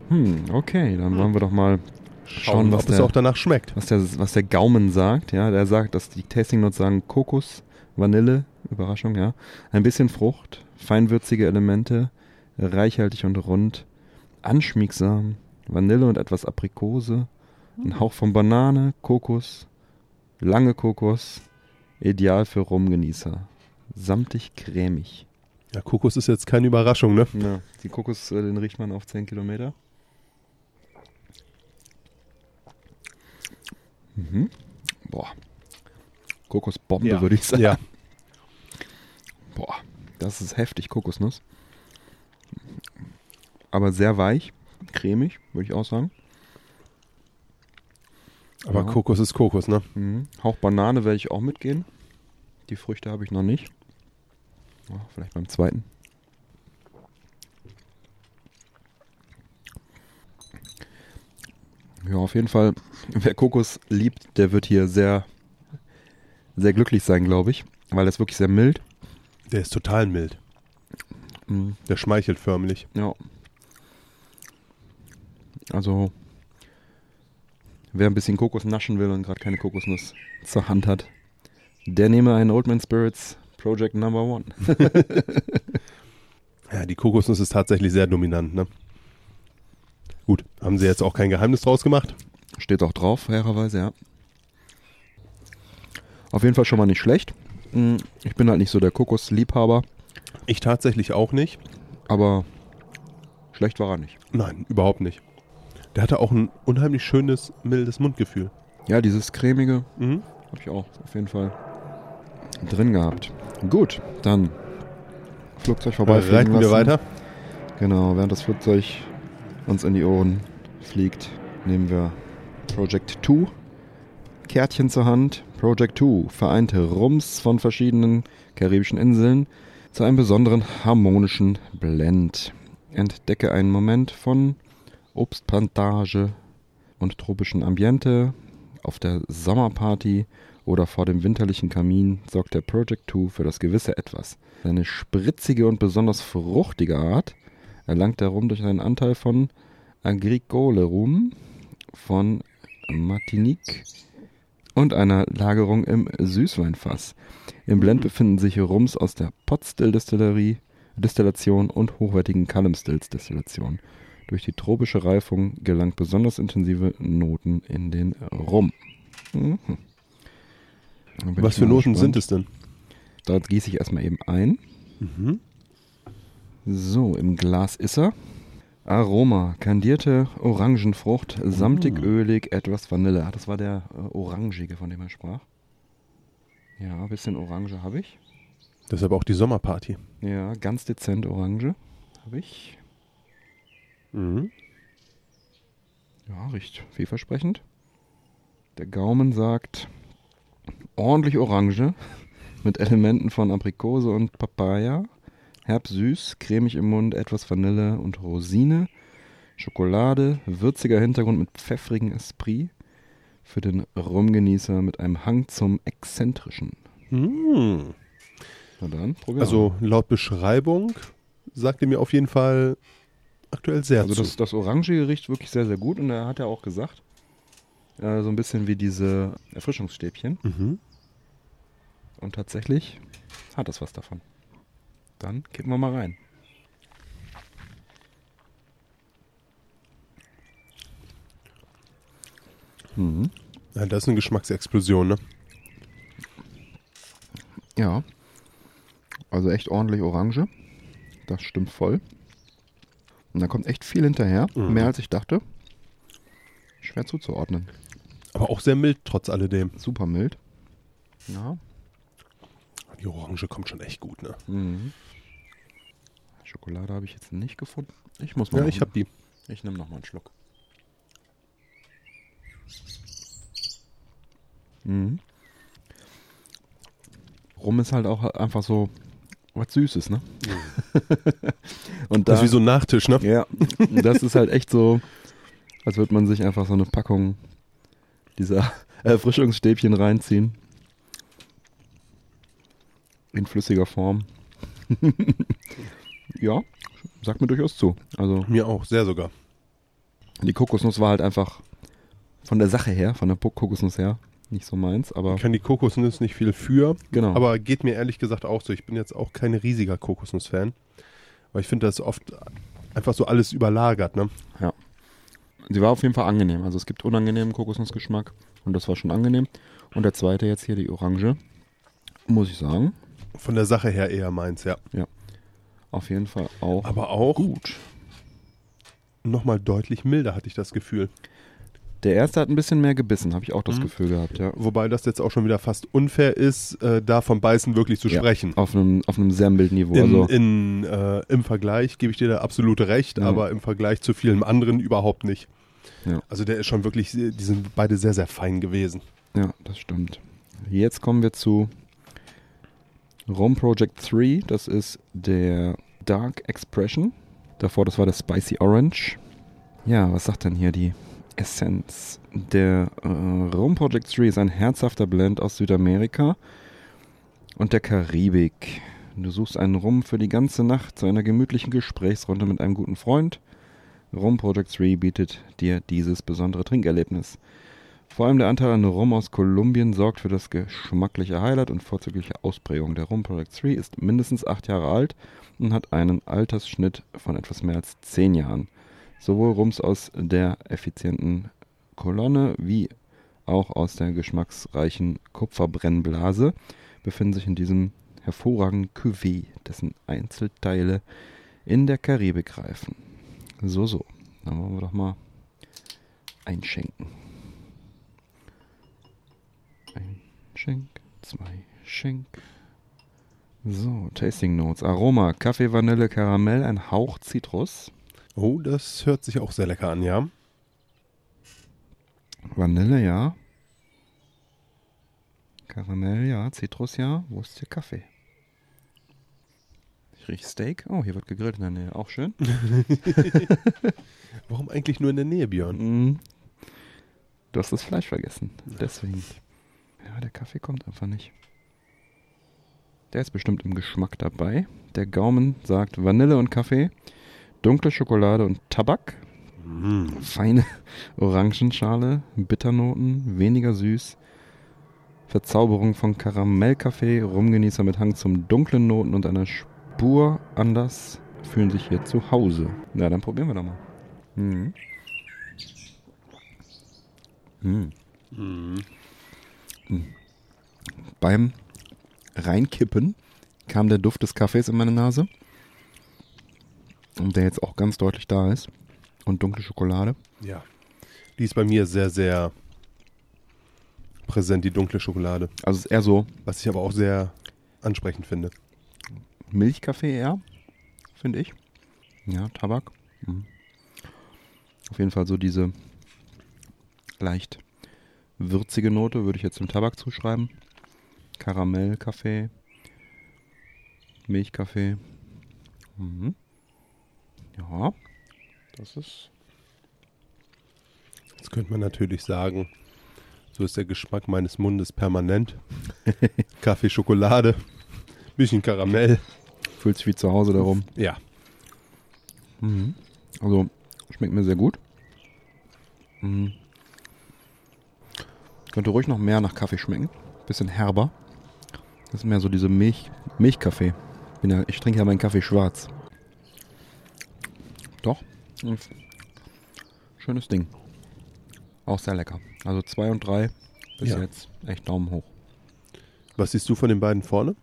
hm, okay, dann wollen wir doch mal schauen, was ob es der, auch danach schmeckt. was der, was der Gaumen sagt. Ja, der sagt, dass die Tasting Notes sagen Kokos, Vanille, Überraschung, ja. Ein bisschen Frucht, feinwürzige Elemente, reichhaltig und rund, anschmiegsam, Vanille und etwas Aprikose, ein Hauch von Banane, Kokos, lange Kokos, ideal für Rumgenießer. Samtig cremig. Ja, Kokos ist jetzt keine Überraschung, ne? Ja, die Kokos, äh, den riecht man auf 10 Kilometer. Mhm. Boah. Kokosbombe, Ja. würde ich sagen. Ja. Boah, das ist heftig Kokosnuss. Aber sehr weich, cremig, würde ich auch sagen. Aber Ja. Kokos ist Kokos, ne? Mhm. Hauch Banane werde ich auch mitgehen. Die Früchte habe ich noch nicht. Ja, vielleicht beim zweiten. Ja, auf jeden Fall, wer Kokos liebt, der wird hier sehr, sehr glücklich sein, glaube ich. Weil er ist wirklich sehr mild. Der ist total mild. Mhm. Der schmeichelt förmlich. Ja. Also, wer ein bisschen Kokos naschen will und gerade keine Kokosnuss zur Hand hat, der nehme einen Old Man Spirits Project Number One. Ja, die Kokosnuss ist tatsächlich sehr dominant, ne? Gut, haben sie jetzt auch kein Geheimnis draus gemacht? Steht auch drauf, fairerweise, ja. Auf jeden Fall schon mal nicht schlecht. Mm, Ich bin halt nicht so der Kokosliebhaber, Ich tatsächlich auch nicht. aber schlecht war er nicht. Nein, überhaupt nicht. Der hatte auch ein unheimlich schönes, mildes Mundgefühl. Ja, dieses cremige Mhm. habe ich auch auf jeden Fall drin gehabt. Gut, dann Flugzeug vorbei. Reiten wir weiter. Genau, während das Flugzeug uns in die Ohren fliegt, nehmen wir Project 2 Kärtchen zur Hand. Project 2 vereinte Rums von verschiedenen karibischen Inseln zu einem besonderen harmonischen Blend. Entdecke einen Moment von Obstplantage und tropischen Ambiente auf der Sommerparty oder vor dem winterlichen Kamin sorgt der Project 2 für das gewisse Etwas. Seine spritzige und besonders fruchtige Art erlangt der Rum durch einen Anteil von Agricole Rum von Martinique und einer Lagerung im Süßweinfass. Im Blend befinden sich Rums aus der Potstill-Distillerie, Distillation und hochwertigen Callum Stills Distillation. Durch die tropische Reifung gelangt besonders intensive Noten in den Rum. Mhm. Was für Noten sind es denn? Da gieße ich erstmal eben ein. Mhm. So, im Glas ist er. Aroma, kandierte Orangenfrucht, samtig, ölig, etwas Vanille. Ah, das war der äh, orangige, von dem er sprach. Ja, ein bisschen Orange habe ich. Deshalb auch die Sommerparty. Ja, ganz dezent Orange habe ich. Mhm. Ja, riecht vielversprechend. Der Gaumen sagt ordentlich Orange mit Elementen von Aprikose und Papaya. Herbsüß, cremig im Mund, etwas Vanille und Rosine. Schokolade, würziger Hintergrund mit pfeffrigem Esprit. Für den Rumgenießer mit einem Hang zum Exzentrischen. Hm. Na dann, probieren Also laut Beschreibung sagt ihr mir auf jeden Fall aktuell sehr Also zu. das, das Orangige riecht wirklich sehr, sehr gut und er hat ja auch gesagt, äh, so ein bisschen wie diese Erfrischungsstäbchen. mhm. Und tatsächlich hat das was davon. Dann kippen wir mal rein. Mhm. ja, das ist eine Geschmacksexplosion, ne? Ja. Also echt ordentlich Orange. Das stimmt voll. Und da kommt echt viel hinterher. Mhm. Mehr als ich dachte. Schwer zuzuordnen. Aber auch sehr mild trotz alledem. Super mild. Ja. Die Orange kommt schon echt gut, ne? Mhm. Schokolade habe ich jetzt nicht gefunden. Ich muss mal. Ja, noch- ich hab die. Ich nehme noch mal einen Schluck. Mhm. Rum ist halt auch einfach so was Süßes, ne? Und da, Das ist wie so ein Nachtisch, ne? ja, das ist halt echt so, als würde man sich einfach so eine Packung dieser Erfrischungsstäbchen reinziehen. In flüssiger Form. ja, sagt mir durchaus zu. Also Mir auch, sehr sogar. die Kokosnuss war halt einfach von der Sache her, von der Kokosnuss her, nicht so meins, aber Ich kann die Kokosnuss nicht viel für, genau. aber geht mir ehrlich gesagt auch so. Ich bin jetzt auch kein riesiger Kokosnuss-Fan, weil ich finde, das oft einfach so alles überlagert, ne? sie war auf jeden Fall angenehm. Also es gibt unangenehmen Kokosnussgeschmack und das war schon angenehm. Und der zweite jetzt hier, die Orange, muss ich sagen, Von der Sache her eher meins, ja. auf jeden Fall auch Aber auch gut. nochmal deutlich milder, hatte ich das Gefühl. Der erste hat ein bisschen mehr gebissen, habe ich auch das Mhm. Gefühl gehabt, ja. Wobei das jetzt auch schon wieder fast unfair ist, äh, da vom Beißen wirklich zu Ja. sprechen. Auf einem, auf einem sehr milden Niveau. In, Also, in, äh, Im Vergleich gebe ich dir da absolute recht, Ja. aber im Vergleich zu vielen anderen überhaupt nicht. Ja. Also der ist schon wirklich, die sind beide sehr, sehr fein gewesen. ja, das stimmt. Jetzt kommen wir zu Rom Project 3. Das ist der Dark Expression. Davor, das war der Spicy Orange. Ja, was sagt denn hier die Essenz? Der äh, Rom Project 3 ist ein herzhafter Blend aus Südamerika und der Karibik. Du suchst einen Rum für die ganze Nacht zu einer gemütlichen Gesprächsrunde mit einem guten Freund. Rum Project 3 bietet dir dieses besondere Trinkerlebnis. Vor allem der Anteil an Rum aus Kolumbien sorgt für das geschmackliche Highlight und vorzügliche Ausprägung. Der Rum Project 3 ist mindestens acht Jahre alt und hat einen Altersschnitt von etwas mehr als zehn Jahren. Sowohl Rums aus der effizienten Kolonne wie auch aus der geschmacksreichen Kupferbrennblase befinden sich in diesem hervorragenden Cuvée, dessen Einzelteile in der Karibik reifen. So, so. Dann wollen wir doch mal einschenken. Ein Schenk, zwei Schenk. So, Tasting Notes. Aroma, Kaffee, Vanille, Karamell, ein Hauch Zitrus. Oh, das hört sich auch sehr lecker an, ja. Vanille, ja. Karamell, ja. Zitrus, ja. Wo ist der Kaffee? Ich rieche Steak. Oh, hier wird gegrillt in der Nähe. Auch schön. Warum eigentlich nur in der Nähe, Björn? Mm. Du hast das Fleisch vergessen. Deswegen. Ja, der Kaffee kommt einfach nicht. Der ist bestimmt im Geschmack dabei. Der Gaumen sagt Vanille und Kaffee, dunkle Schokolade und Tabak, Mm. feine Orangenschale, Bitternoten, weniger süß, Verzauberung von Karamellkaffee, Rumgenießer mit Hang zum dunklen Noten und einer Spur anders fühlen sich hier zu Hause. Na, dann probieren wir doch mal. Mhm. Mhm. Mm. Beim Reinkippen kam der Duft des Kaffees in meine Nase. Und der jetzt auch ganz deutlich da ist. Und dunkle Schokolade. Ja. Die ist bei mir sehr, sehr präsent, die dunkle Schokolade. Also es ist eher so Was ich aber auch sehr ansprechend finde. Milchkaffee eher, finde ich. Ja, Tabak. Mhm. Auf jeden Fall so diese leicht würzige Note, würde ich jetzt dem Tabak zuschreiben. Karamellkaffee, Milchkaffee. Mhm. Ja, das ist Jetzt könnte man natürlich sagen, so ist der Geschmack meines Mundes permanent. Kaffee, Schokolade, bisschen Karamell. fühlt sich wie zu Hause darum. Ja, Mhm. Also schmeckt mir sehr gut. Mhm. Könnte ruhig noch mehr nach Kaffee schmecken. Bisschen herber. Das ist mehr so diese Milch, Milchkaffee. Bin ja, ich trinke ja meinen Kaffee schwarz. Doch. Schönes Ding. Auch sehr lecker. Also zwei und drei bis Ja. jetzt echt Daumen hoch. was siehst du von den beiden vorne?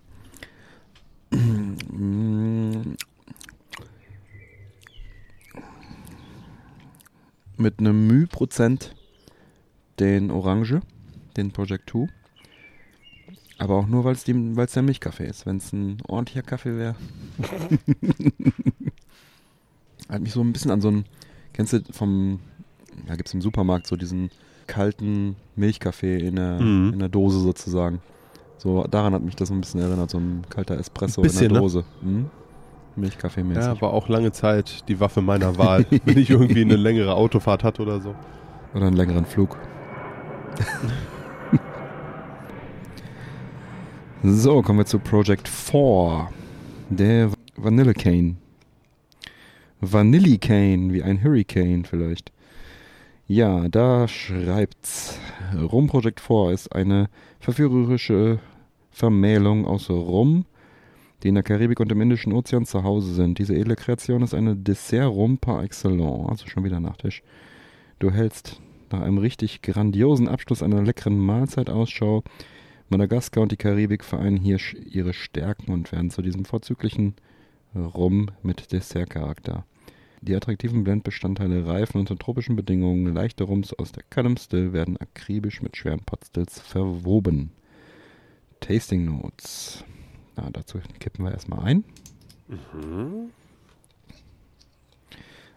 Mit einem Müh-Prozent den Orange, den Project 2. Aber auch nur, weil es der Milchkaffee ist. Wenn es ein ordentlicher Kaffee wäre. Hat mich so ein bisschen an so einen, kennst du vom, ja, gibt es im Supermarkt so diesen kalten Milchkaffee in der, Mhm. in der Dose sozusagen. So, daran hat mich das so ein bisschen erinnert, so ein kalter Espresso bisschen, in der ne? Dose. Mhm. Milchkaffee-mäßig. Ja, war auch lange Zeit die Waffe meiner Wahl, wenn ich irgendwie eine längere Autofahrt hatte oder so. Oder einen längeren Flug. so, kommen wir zu Project 4. Der Vanille Cane. Vanilli Cane, wie ein Hurricane vielleicht. Ja, da schreibt's. Rum Project 4 ist eine verführerische Vermählung aus Rum, die in der Karibik und im Indischen Ozean zu Hause sind. Diese edle Kreation ist eine Dessert-Rum par excellence. Also schon wieder Nachtisch. Du hältst nach einem richtig grandiosen Abschluss einer leckeren Mahlzeit Ausschau. Madagaskar und die Karibik vereinen hier ihre Stärken und werden zu diesem vorzüglichen Rum mit Dessertcharakter. Die attraktiven Blendbestandteile reifen unter tropischen Bedingungen. Leichte Rums aus der Callum Still werden akribisch mit schweren Potstills verwoben. Tasting Notes. Na, dazu kippen wir erstmal ein.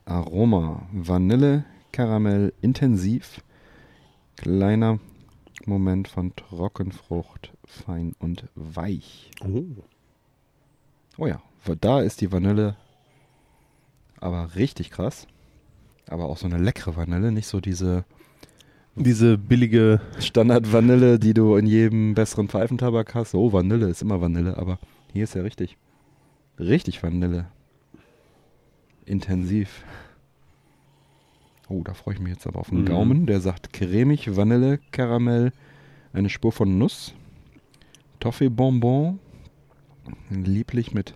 Aroma. Vanille, Karamell, intensiv. Kleiner Moment von Trockenfrucht, fein und weich. Oh. Oh ja, da ist die Vanille aber richtig krass. Aber auch so eine leckere Vanille, nicht so diese Diese billige, Standard-Vanille, die du in jedem besseren Pfeifentabak hast. Oh, Vanille ist immer Vanille, aber hier ist ja richtig, richtig Vanille. Intensiv. Oh, da freue ich mich jetzt aber auf einen Mhm. Gaumen. Der sagt cremig, Vanille, Karamell, eine Spur von Nuss, Toffee-Bonbon, lieblich mit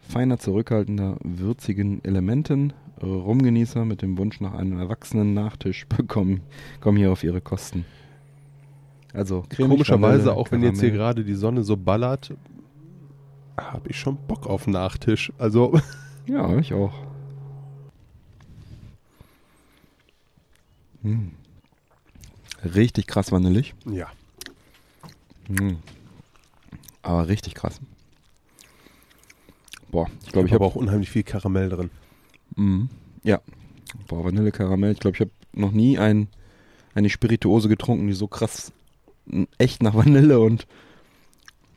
feiner, zurückhaltender, würzigen Elementen. Rumgenießer mit dem Wunsch nach einem erwachsenen Nachtisch bekommen, kommen hier auf ihre Kosten. Also cremig, komischerweise, Vanille, auch wenn jetzt hier Karamell. gerade die Sonne so ballert, habe ich schon Bock auf Nachtisch. Also, Ja, ich auch. Hm. Richtig krass vanillig. ja. Hm. Aber richtig krass. Boah, ich glaube, ich habe auch unheimlich viel Karamell drin. Mhm. Ja. Boah, Vanille Karamell. Ich glaube, ich habe noch nie ein, eine Spirituose getrunken, die so krass echt nach Vanille und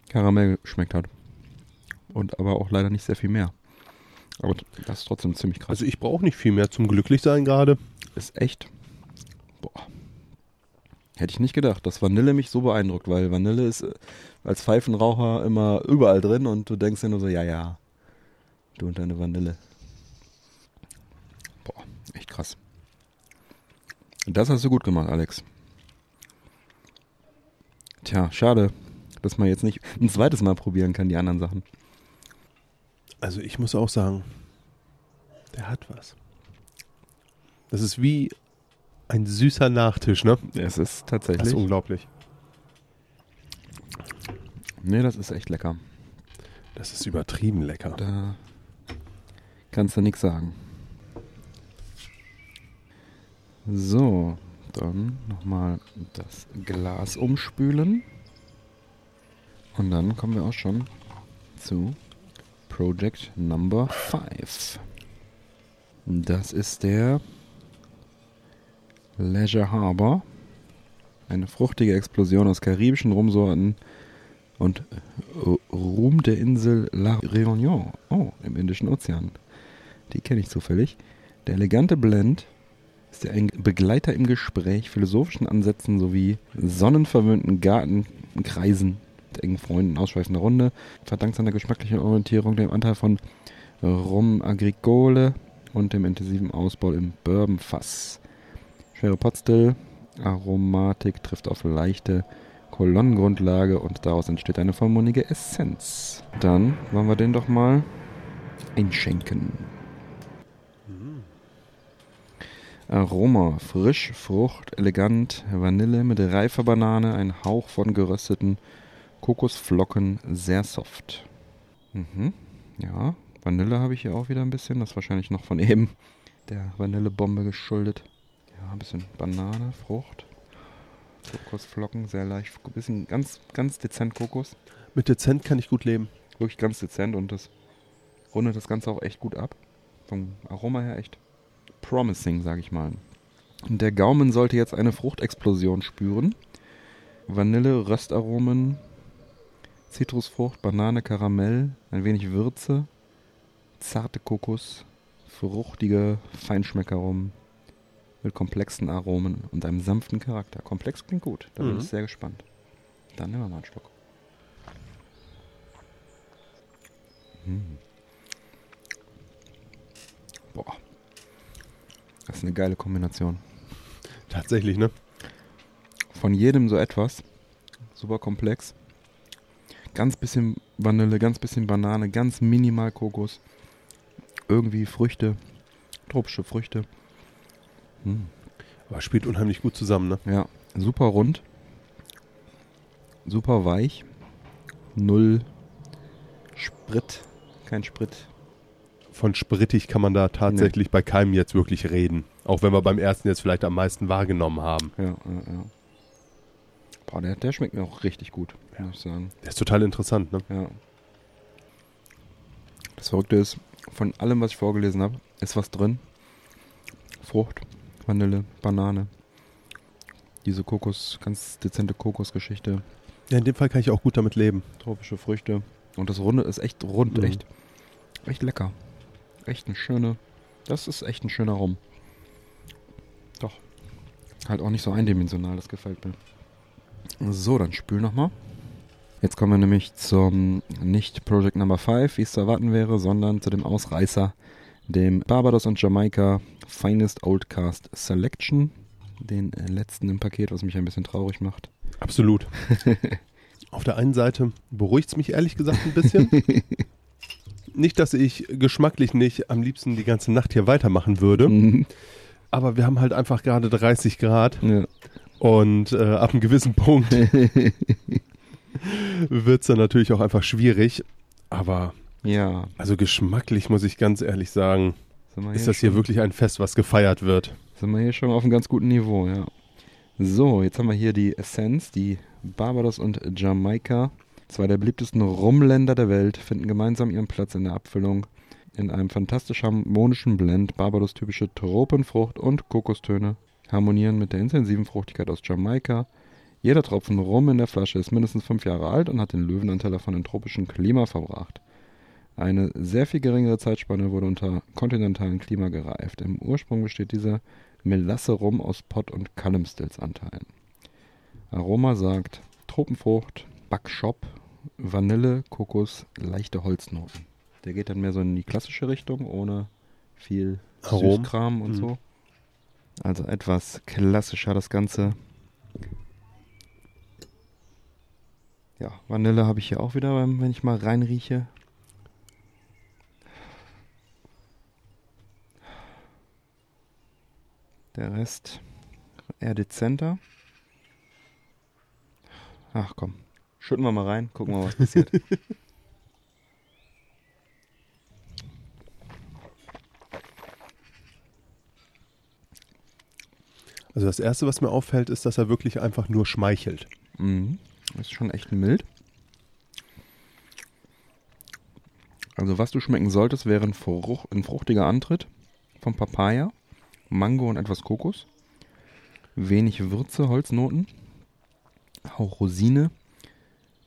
Karamell geschmeckt hat. Und aber auch leider nicht sehr viel mehr. Aber das ist trotzdem ziemlich krass. Also ich brauche nicht viel mehr zum Glücklichsein gerade. ist echt. Boah. Hätte ich nicht gedacht, dass Vanille mich so beeindruckt, weil Vanille ist äh, als Pfeifenraucher immer überall drin und du denkst dir nur so, ja, ja, du und deine Vanille. Boah, echt krass. Das hast du gut gemacht, Alex. Tja, schade, dass man jetzt nicht ein zweites Mal probieren kann, die anderen Sachen. Also ich muss auch sagen, der hat was. Das ist wie ein süßer Nachtisch, ne? Es ist Das ist tatsächlich. unglaublich. nee, das ist echt lecker. Das ist übertrieben lecker. Da kannst du nichts sagen. So, dann nochmal das Glas umspülen. Und dann kommen wir auch schon zu Project Number 5. Das ist der Leisure Harbor. Eine fruchtige Explosion aus karibischen Rumsorten und Ruhm der Insel La Réunion. Oh, im Indischen Ozean. Die kenne ich zufällig. Der elegante Blend ist ein Begleiter im Gespräch, philosophischen Ansätzen sowie sonnenverwöhnten Gartenkreisen mit engen Freunden, ausschweifender Runde, verdankt seiner geschmacklichen Orientierung dem Anteil von Rum Agricole und dem intensiven Ausbau im Bourbonfass. Schwere Potstill, Aromatik trifft auf leichte Kolonnengrundlage und daraus entsteht eine vollmundige Essenz. Dann wollen wir den doch mal einschenken. Aroma, frisch, Frucht, elegant, Vanille mit reifer Banane, ein Hauch von gerösteten Kokosflocken, sehr soft. Mhm. Ja, Vanille habe ich hier auch wieder ein bisschen, das ist wahrscheinlich noch von eben der Vanillebombe geschuldet. Ja, ein bisschen Banane, Frucht, Kokosflocken, sehr leicht, ein bisschen ganz, ganz dezent Kokos. Mit dezent kann ich gut leben. Wirklich ganz dezent und das rundet das Ganze auch echt gut ab. Vom Aroma her echt promising, sage ich mal. Der Gaumen sollte jetzt eine Fruchtexplosion spüren. Vanille, Röstaromen, Zitrusfrucht, Banane, Karamell, ein wenig Würze, zarte Kokos, fruchtige Feinschmeckerum mit komplexen Aromen und einem sanften Charakter. Komplex klingt gut, da bin Mhm. ich sehr gespannt. Dann nehmen wir mal einen Schluck. Hm. Boah. Das ist eine geile Kombination. Tatsächlich, ne? Von jedem so etwas. Super komplex. Ganz bisschen Vanille, ganz bisschen Banane, ganz minimal Kokos. Irgendwie Früchte, tropische Früchte. Hm. Aber spielt unheimlich gut zusammen, ne? Ja, super rund. Super weich. Null Sprit. Kein Sprit. Von sprittig kann man da tatsächlich bei keinem jetzt wirklich reden. Auch wenn wir beim ersten jetzt vielleicht am meisten wahrgenommen haben. Ja, ja, ja. Boah, der, der schmeckt mir auch richtig gut, muss ich sagen. Der ist total interessant, ne? Ja. Das Verrückte ist, von allem, was ich vorgelesen habe, ist was drin. Frucht, Vanille, Banane. Diese Kokos, ganz dezente Kokosgeschichte, Ja, in dem Fall kann ich auch gut damit leben. tropische Früchte. Und das Runde ist echt rund, Mhm. echt, echt lecker. Echt eine schöne, das ist echt ein schöner Rum. Doch. Halt auch nicht so eindimensional, das gefällt mir. So, dann spül nochmal. Jetzt kommen wir nämlich zum nicht Project Number 5, wie es zu erwarten wäre, sondern zu dem Ausreißer, dem Barbados und Jamaika Finest Old Cast Selection. Den äh, letzten im Paket, was mich ein bisschen traurig macht. Absolut. Auf der einen Seite beruhigt es mich ehrlich gesagt ein bisschen. nicht, dass ich geschmacklich nicht am liebsten die ganze Nacht hier weitermachen würde, Mhm. aber wir haben halt einfach gerade 30 Grad Ja. und äh, ab einem gewissen Punkt wird es dann natürlich auch einfach schwierig. Aber ja. also geschmacklich muss ich ganz ehrlich sagen, ist das hier schon- wirklich ein Fest, was gefeiert wird. Sind wir hier schon auf einem ganz guten Niveau, ja. So, jetzt haben wir hier die Essenz, die Barbados und Jamaika. Zwei der beliebtesten Rumländer der Welt finden gemeinsam ihren Platz in der Abfüllung. In einem fantastisch harmonischen Blend Barbados typische Tropenfrucht und Kokostöne harmonieren mit der intensiven Fruchtigkeit aus Jamaika. Jeder Tropfen Rum in der Flasche ist mindestens fünf Jahre alt und hat den Löwenanteil davon im tropischen Klima verbracht. Eine sehr viel geringere Zeitspanne wurde unter kontinentalem Klima gereift. Im Ursprung besteht dieser Melasse Rum aus Pot- und Callum-Stills-Anteilen. Aroma sagt Tropenfrucht, Backshop, Vanille, Kokos, leichte Holznoten. Der geht dann mehr so in die klassische Richtung, ohne viel Aromen. Süßkram und Mhm. so. Also etwas klassischer das Ganze. Ja, Vanille habe ich hier auch wieder, wenn ich mal reinrieche. Der Rest eher dezenter. Ach komm, schütten wir mal rein, gucken wir mal, was passiert. Also das Erste, was mir auffällt, ist, dass er wirklich einfach nur schmeichelt. Mhm. Ist schon echt mild. Also was du schmecken solltest, wäre ein, Fruch, ein fruchtiger Antritt von Papaya, Mango und etwas Kokos. Wenig Würze, Holznoten. Hauch Rosine,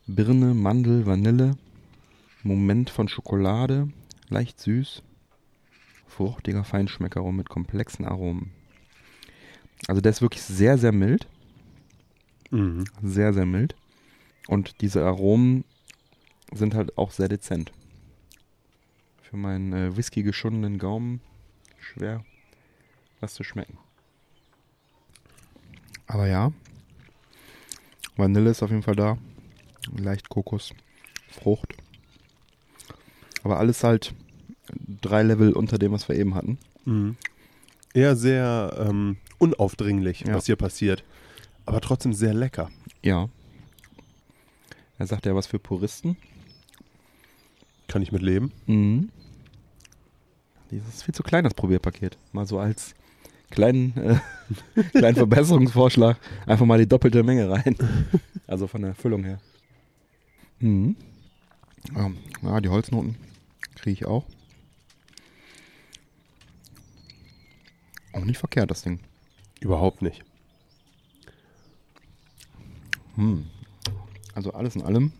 Birne, Mandel, Vanille, Moment von Schokolade, leicht süß, fruchtiger Feinschmecker rum mit komplexen Aromen. Also der ist wirklich sehr, sehr mild. Mhm. Sehr, sehr mild. Und diese Aromen sind halt auch sehr dezent. Für meinen äh, Whisky geschundenen Gaumen schwer was zu schmecken. Aber ja, Vanille ist auf jeden Fall da. Leicht Kokos, Frucht. Aber alles halt drei Level unter dem, was wir eben hatten. Mhm. Eher sehr ähm, unaufdringlich, Ja. was hier passiert. Aber trotzdem sehr lecker. Ja. Er sagt ja was für Puristen. Kann ich mit leben. Mhm. Dieses ist viel zu klein, das Probierpaket. Mal so als kleinen, äh, kleinen Verbesserungsvorschlag einfach mal die doppelte Menge rein. Also von der Füllung her. Mhm. Ähm, ja, die Holznoten kriege ich auch. Auch nicht verkehrt, das Ding. Überhaupt nicht. Hm. Also alles in allem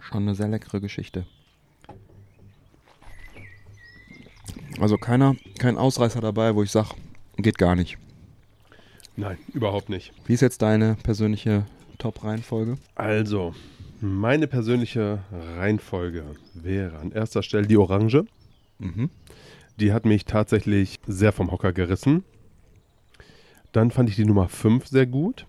schon eine sehr leckere Geschichte. Also keiner, kein Ausreißer dabei, wo ich sage, geht gar nicht. Nein, überhaupt nicht. Wie ist jetzt deine persönliche Top-Reihenfolge? Also, meine persönliche Reihenfolge wäre an erster Stelle die Orange. Mhm. Die hat mich tatsächlich sehr vom Hocker gerissen. Dann fand ich die Nummer 5 sehr gut.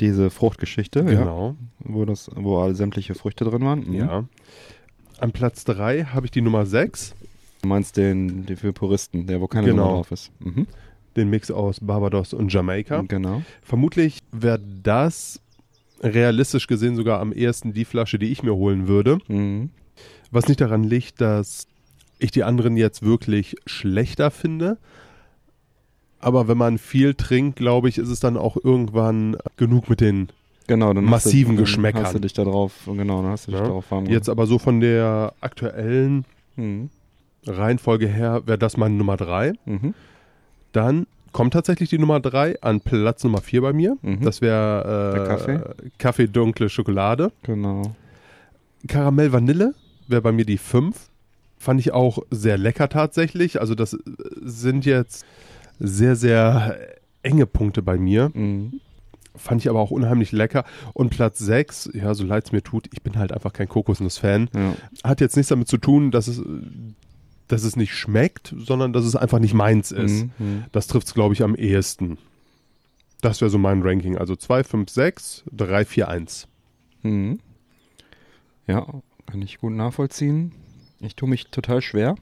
Diese Fruchtgeschichte, ja, Genau. wo, das, wo alle sämtliche Früchte drin waren. Mhm. Ja. An Platz 3 habe ich die Nummer 6. Du meinst den, den für Puristen, der wo keine Genau. Nummer drauf ist. Mhm. Den Mix aus Barbados und Jamaika. Genau. Vermutlich wäre das realistisch gesehen sogar am ehesten die Flasche, die ich mir holen würde. Mhm. Was nicht daran liegt, dass ich die anderen jetzt wirklich schlechter finde. Aber wenn man viel trinkt, glaube ich, ist es dann auch irgendwann genug mit den. Genau, dann Massiven du, dann Geschmäckern. Hast du dich da drauf, genau, dann hast du dich Ja. darauf warm Jetzt aber so von der aktuellen Mhm. Reihenfolge her wäre das meine Nummer 3. Mhm. Dann kommt tatsächlich die Nummer 3 an Platz Nummer 4 bei mir. Mhm. Das wäre äh, Kaffee? Kaffee dunkle Schokolade. Genau. Karamell Vanille wäre bei mir die 5. Fand ich auch sehr lecker tatsächlich. Also das äh, sind jetzt sehr, sehr enge Punkte bei mir. Mhm. Fand ich aber auch unheimlich lecker. Und Platz 6, ja, so leid es mir tut, ich bin halt einfach kein Kokosnuss-Fan. Ja. Hat jetzt nichts damit zu tun, dass es, dass es nicht schmeckt, sondern dass es einfach nicht meins ist. Mhm. Mhm. Das trifft es, glaube ich, am ehesten. Das wäre so mein Ranking. Also 2, 5, 6, 3, 4, 1. Mhm. Ja, kann ich gut nachvollziehen. Ich tue mich total schwer.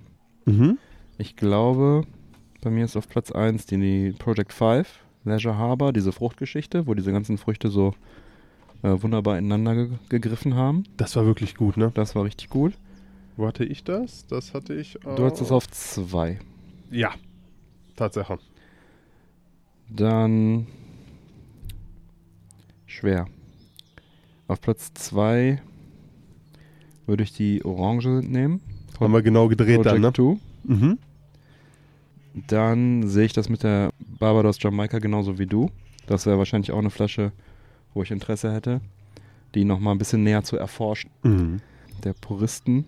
Mhm. Ich glaube, bei mir ist auf Platz 1 die, die Project 5, Leisure Harbor, diese Fruchtgeschichte, wo diese ganzen Früchte so äh, wunderbar ineinander ge gegriffen haben. Das war wirklich gut, ne? Das war richtig gut. Wo hatte ich das? Das hatte ich. Du hattest es auf 2. Ja, Tatsache. Dann schwer. Auf Platz 2 würde ich die Orange nehmen. Haben wir genau gedreht dann, ne? 2. Mhm. Dann sehe ich das mit der Barbados Jamaika genauso wie du. Das wäre wahrscheinlich auch eine Flasche, wo ich Interesse hätte, die nochmal ein bisschen näher zu erforschen, Mhm. Der Puristen.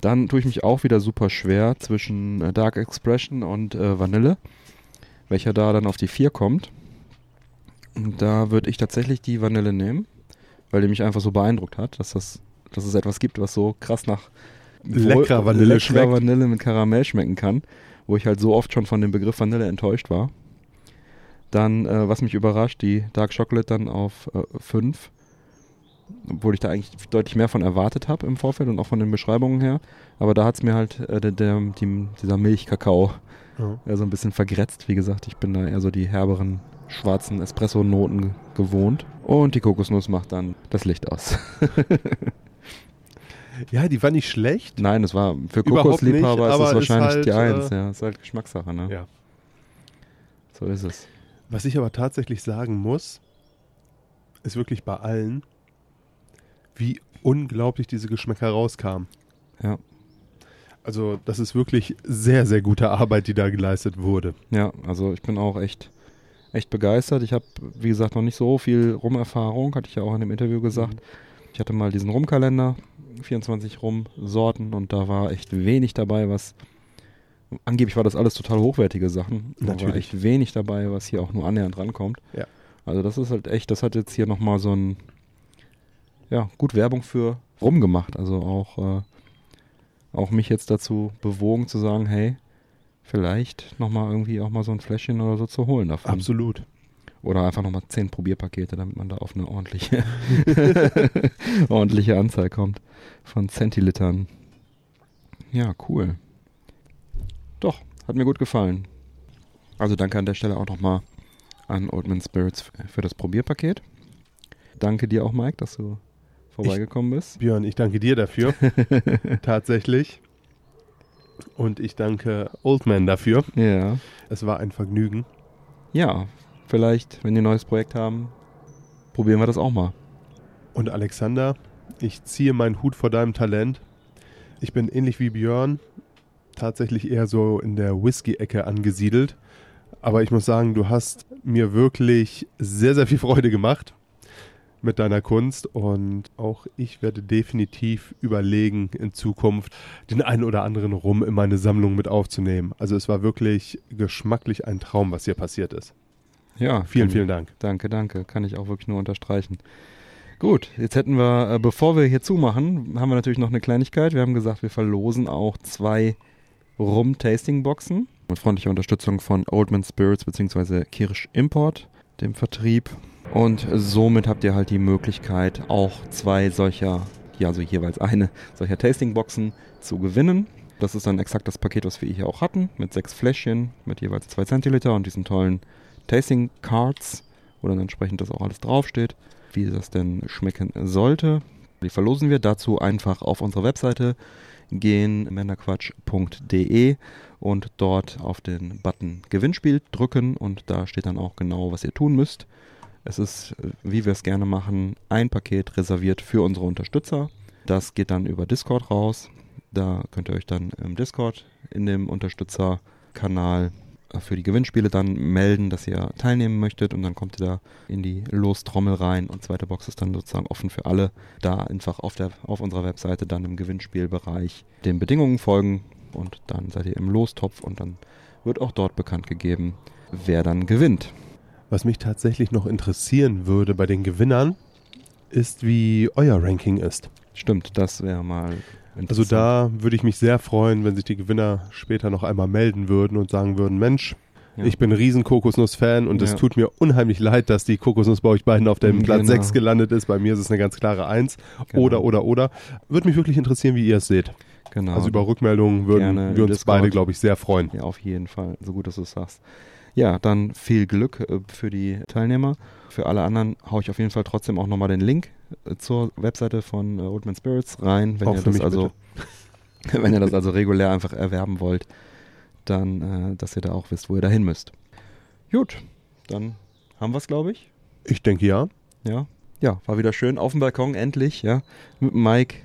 Dann tue ich mich auch wieder super schwer zwischen äh, Dark Expression und äh, Vanille, welcher da dann auf die 4 kommt. Und da würde ich tatsächlich die Vanille nehmen, weil die mich einfach so beeindruckt hat, dass, das, dass es etwas gibt, was so krass nach Leckerer Vanille schmeckt. Vanille mit Karamell schmecken kann, wo ich halt so oft schon von dem Begriff Vanille enttäuscht war. Dann, äh, was mich überrascht, die Dark Chocolate dann auf 5, obwohl ich da eigentlich deutlich mehr von erwartet habe im Vorfeld und auch von den Beschreibungen her. Aber da hat es mir halt äh, der, der, die, dieser Milchkakao Ja. äh, so ein bisschen vergrätzt. Wie gesagt, ich bin da eher so die herberen schwarzen Espresso-Noten ge- gewohnt. Und die Kokosnuss macht dann das Licht aus. Ja, die war nicht schlecht. Nein, es war für Kokosliebhaber ist es ist wahrscheinlich halt, die Eins. äh, ja, ist halt Geschmackssache, ne? Ja. So ist es. Was ich aber tatsächlich sagen muss, ist wirklich bei allen, wie unglaublich diese Geschmäcker rauskamen. Ja. Also, das ist wirklich sehr, sehr gute Arbeit, die da geleistet wurde. Ja, also ich bin auch echt echt begeistert. Ich habe, wie gesagt, noch nicht so viel Rum-Erfahrung, hatte ich ja auch in dem Interview gesagt. Ich hatte mal diesen Rumkalender, 24 Rum-Sorten und da war echt wenig dabei, was angeblich war das alles total hochwertige Sachen. Da war Natürlich. echt wenig dabei, was hier auch nur annähernd rankommt. Ja. Also das ist halt echt, das hat jetzt hier nochmal so ein, ja, gut Werbung für Rum gemacht. Also auch, äh, auch mich jetzt dazu bewogen zu sagen, hey, vielleicht nochmal irgendwie auch mal so ein Fläschchen oder so zu holen davon. Absolut. Oder einfach nochmal zehn Probierpakete, damit man da auf eine ordentliche, ordentliche Anzahl kommt von Zentilitern. Ja, cool. Doch, hat mir gut gefallen. Also danke an der Stelle auch nochmal an Oldman Spirits für das Probierpaket. Danke dir auch, Mike, dass du vorbeigekommen bist. Björn, ich danke dir dafür. Tatsächlich. Und ich danke Oldman dafür. Ja. Es war ein Vergnügen. Ja, vielleicht, wenn die ein neues Projekt haben, probieren wir das auch mal. Und Alexander, ich ziehe meinen Hut vor deinem Talent. Ich bin ähnlich wie Björn, tatsächlich eher so in der Whisky-Ecke angesiedelt. Aber ich muss sagen, du hast mir wirklich sehr, sehr viel Freude gemacht mit deiner Kunst. Und auch ich werde definitiv überlegen, in Zukunft den einen oder anderen Rum in meine Sammlung mit aufzunehmen. Also es war wirklich geschmacklich ein Traum, was hier passiert ist. Ja, Vielen, vielen Dank. Danke, danke. Kann ich auch wirklich nur unterstreichen. Gut, jetzt hätten wir, äh, bevor wir hier zumachen, haben wir natürlich noch eine Kleinigkeit. Wir haben gesagt, wir verlosen auch zwei Rum-Tasting-Boxen mit freundlicher Unterstützung von Oldman Spirits bzw. Kirsch Import, dem Vertrieb. Und somit habt ihr halt die Möglichkeit, auch zwei solcher, ja, also jeweils eine solcher Tasting-Boxen zu gewinnen. Das ist dann exakt das Paket, was wir hier auch hatten, mit sechs Fläschchen, mit jeweils zwei Zentiliter und diesen tollen Tasting Cards, wo dann entsprechend das auch alles draufsteht, wie das denn schmecken sollte. Die verlosen wir dazu einfach auf unsere Webseite gehen, männerquatsch.de und dort auf den Button Gewinnspiel drücken und da steht dann auch genau, was ihr tun müsst. Es ist, wie wir es gerne machen, ein Paket reserviert für unsere Unterstützer. Das geht dann über Discord raus. Da könnt ihr euch dann im Discord in dem Unterstützerkanal äh, für die Gewinnspiele dann melden, dass ihr teilnehmen möchtet und dann kommt ihr da in die Lostrommel rein und zweite Box ist dann sozusagen offen für alle. Da einfach auf, der, auf unserer Webseite dann im Gewinnspielbereich den Bedingungen folgen und dann seid ihr im Lostopf und dann wird auch dort bekannt gegeben, wer dann gewinnt. Was mich tatsächlich noch interessieren würde bei den Gewinnern, ist, wie euer Ranking ist. Stimmt, das wäre mal Also da würde ich mich sehr freuen, wenn sich die Gewinner später noch einmal melden würden und sagen würden, Mensch, Ja. ich bin ein riesen Kokosnuss-Fan und es Ja. tut mir unheimlich leid, dass die Kokosnuss bei euch beiden auf dem Mhm, Platz genau. 6 gelandet ist. Bei mir ist es eine ganz klare 1. Genau. Oder, oder, oder. Würde mich wirklich interessieren, wie ihr es seht. genau. Also über Rückmeldungen würden Gerne wir uns beide, glaube ich, sehr freuen. Ja, auf jeden Fall. So gut, dass du es sagst. Ja, dann viel Glück äh, für die Teilnehmer. Für alle anderen haue ich auf jeden Fall trotzdem auch nochmal den Link äh, zur Webseite von äh, Old Man Spirits rein. Wenn Auch ihr das also, wenn ihr das also regulär einfach erwerben wollt, dann, äh, dass ihr da auch wisst, wo ihr da hin müsst. Gut, dann haben wir es, glaube ich. Ich denke ja. Ja. Ja, war wieder schön auf dem Balkon, endlich, ja. Mit dem Mike.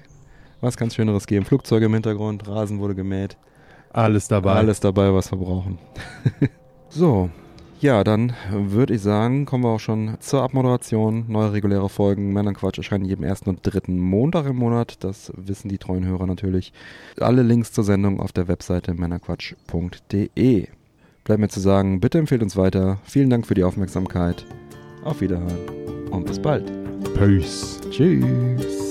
Was ganz Schöneres geben. Flugzeuge im Hintergrund, Rasen wurde gemäht. Alles dabei. Alles dabei, was wir brauchen. so, ja, dann würde ich sagen, kommen wir auch schon zur Abmoderation. Neue reguläre Folgen Männernquatsch erscheinen jeden ersten und dritten Montag im Monat. Das wissen die treuen Hörer natürlich. Alle Links zur Sendung auf der Webseite männerquatsch.de. Bleibt mir zu sagen, bitte empfehlt uns weiter. Vielen Dank für die Aufmerksamkeit. Auf Wiederhören und bis bald. Peace. Tschüss.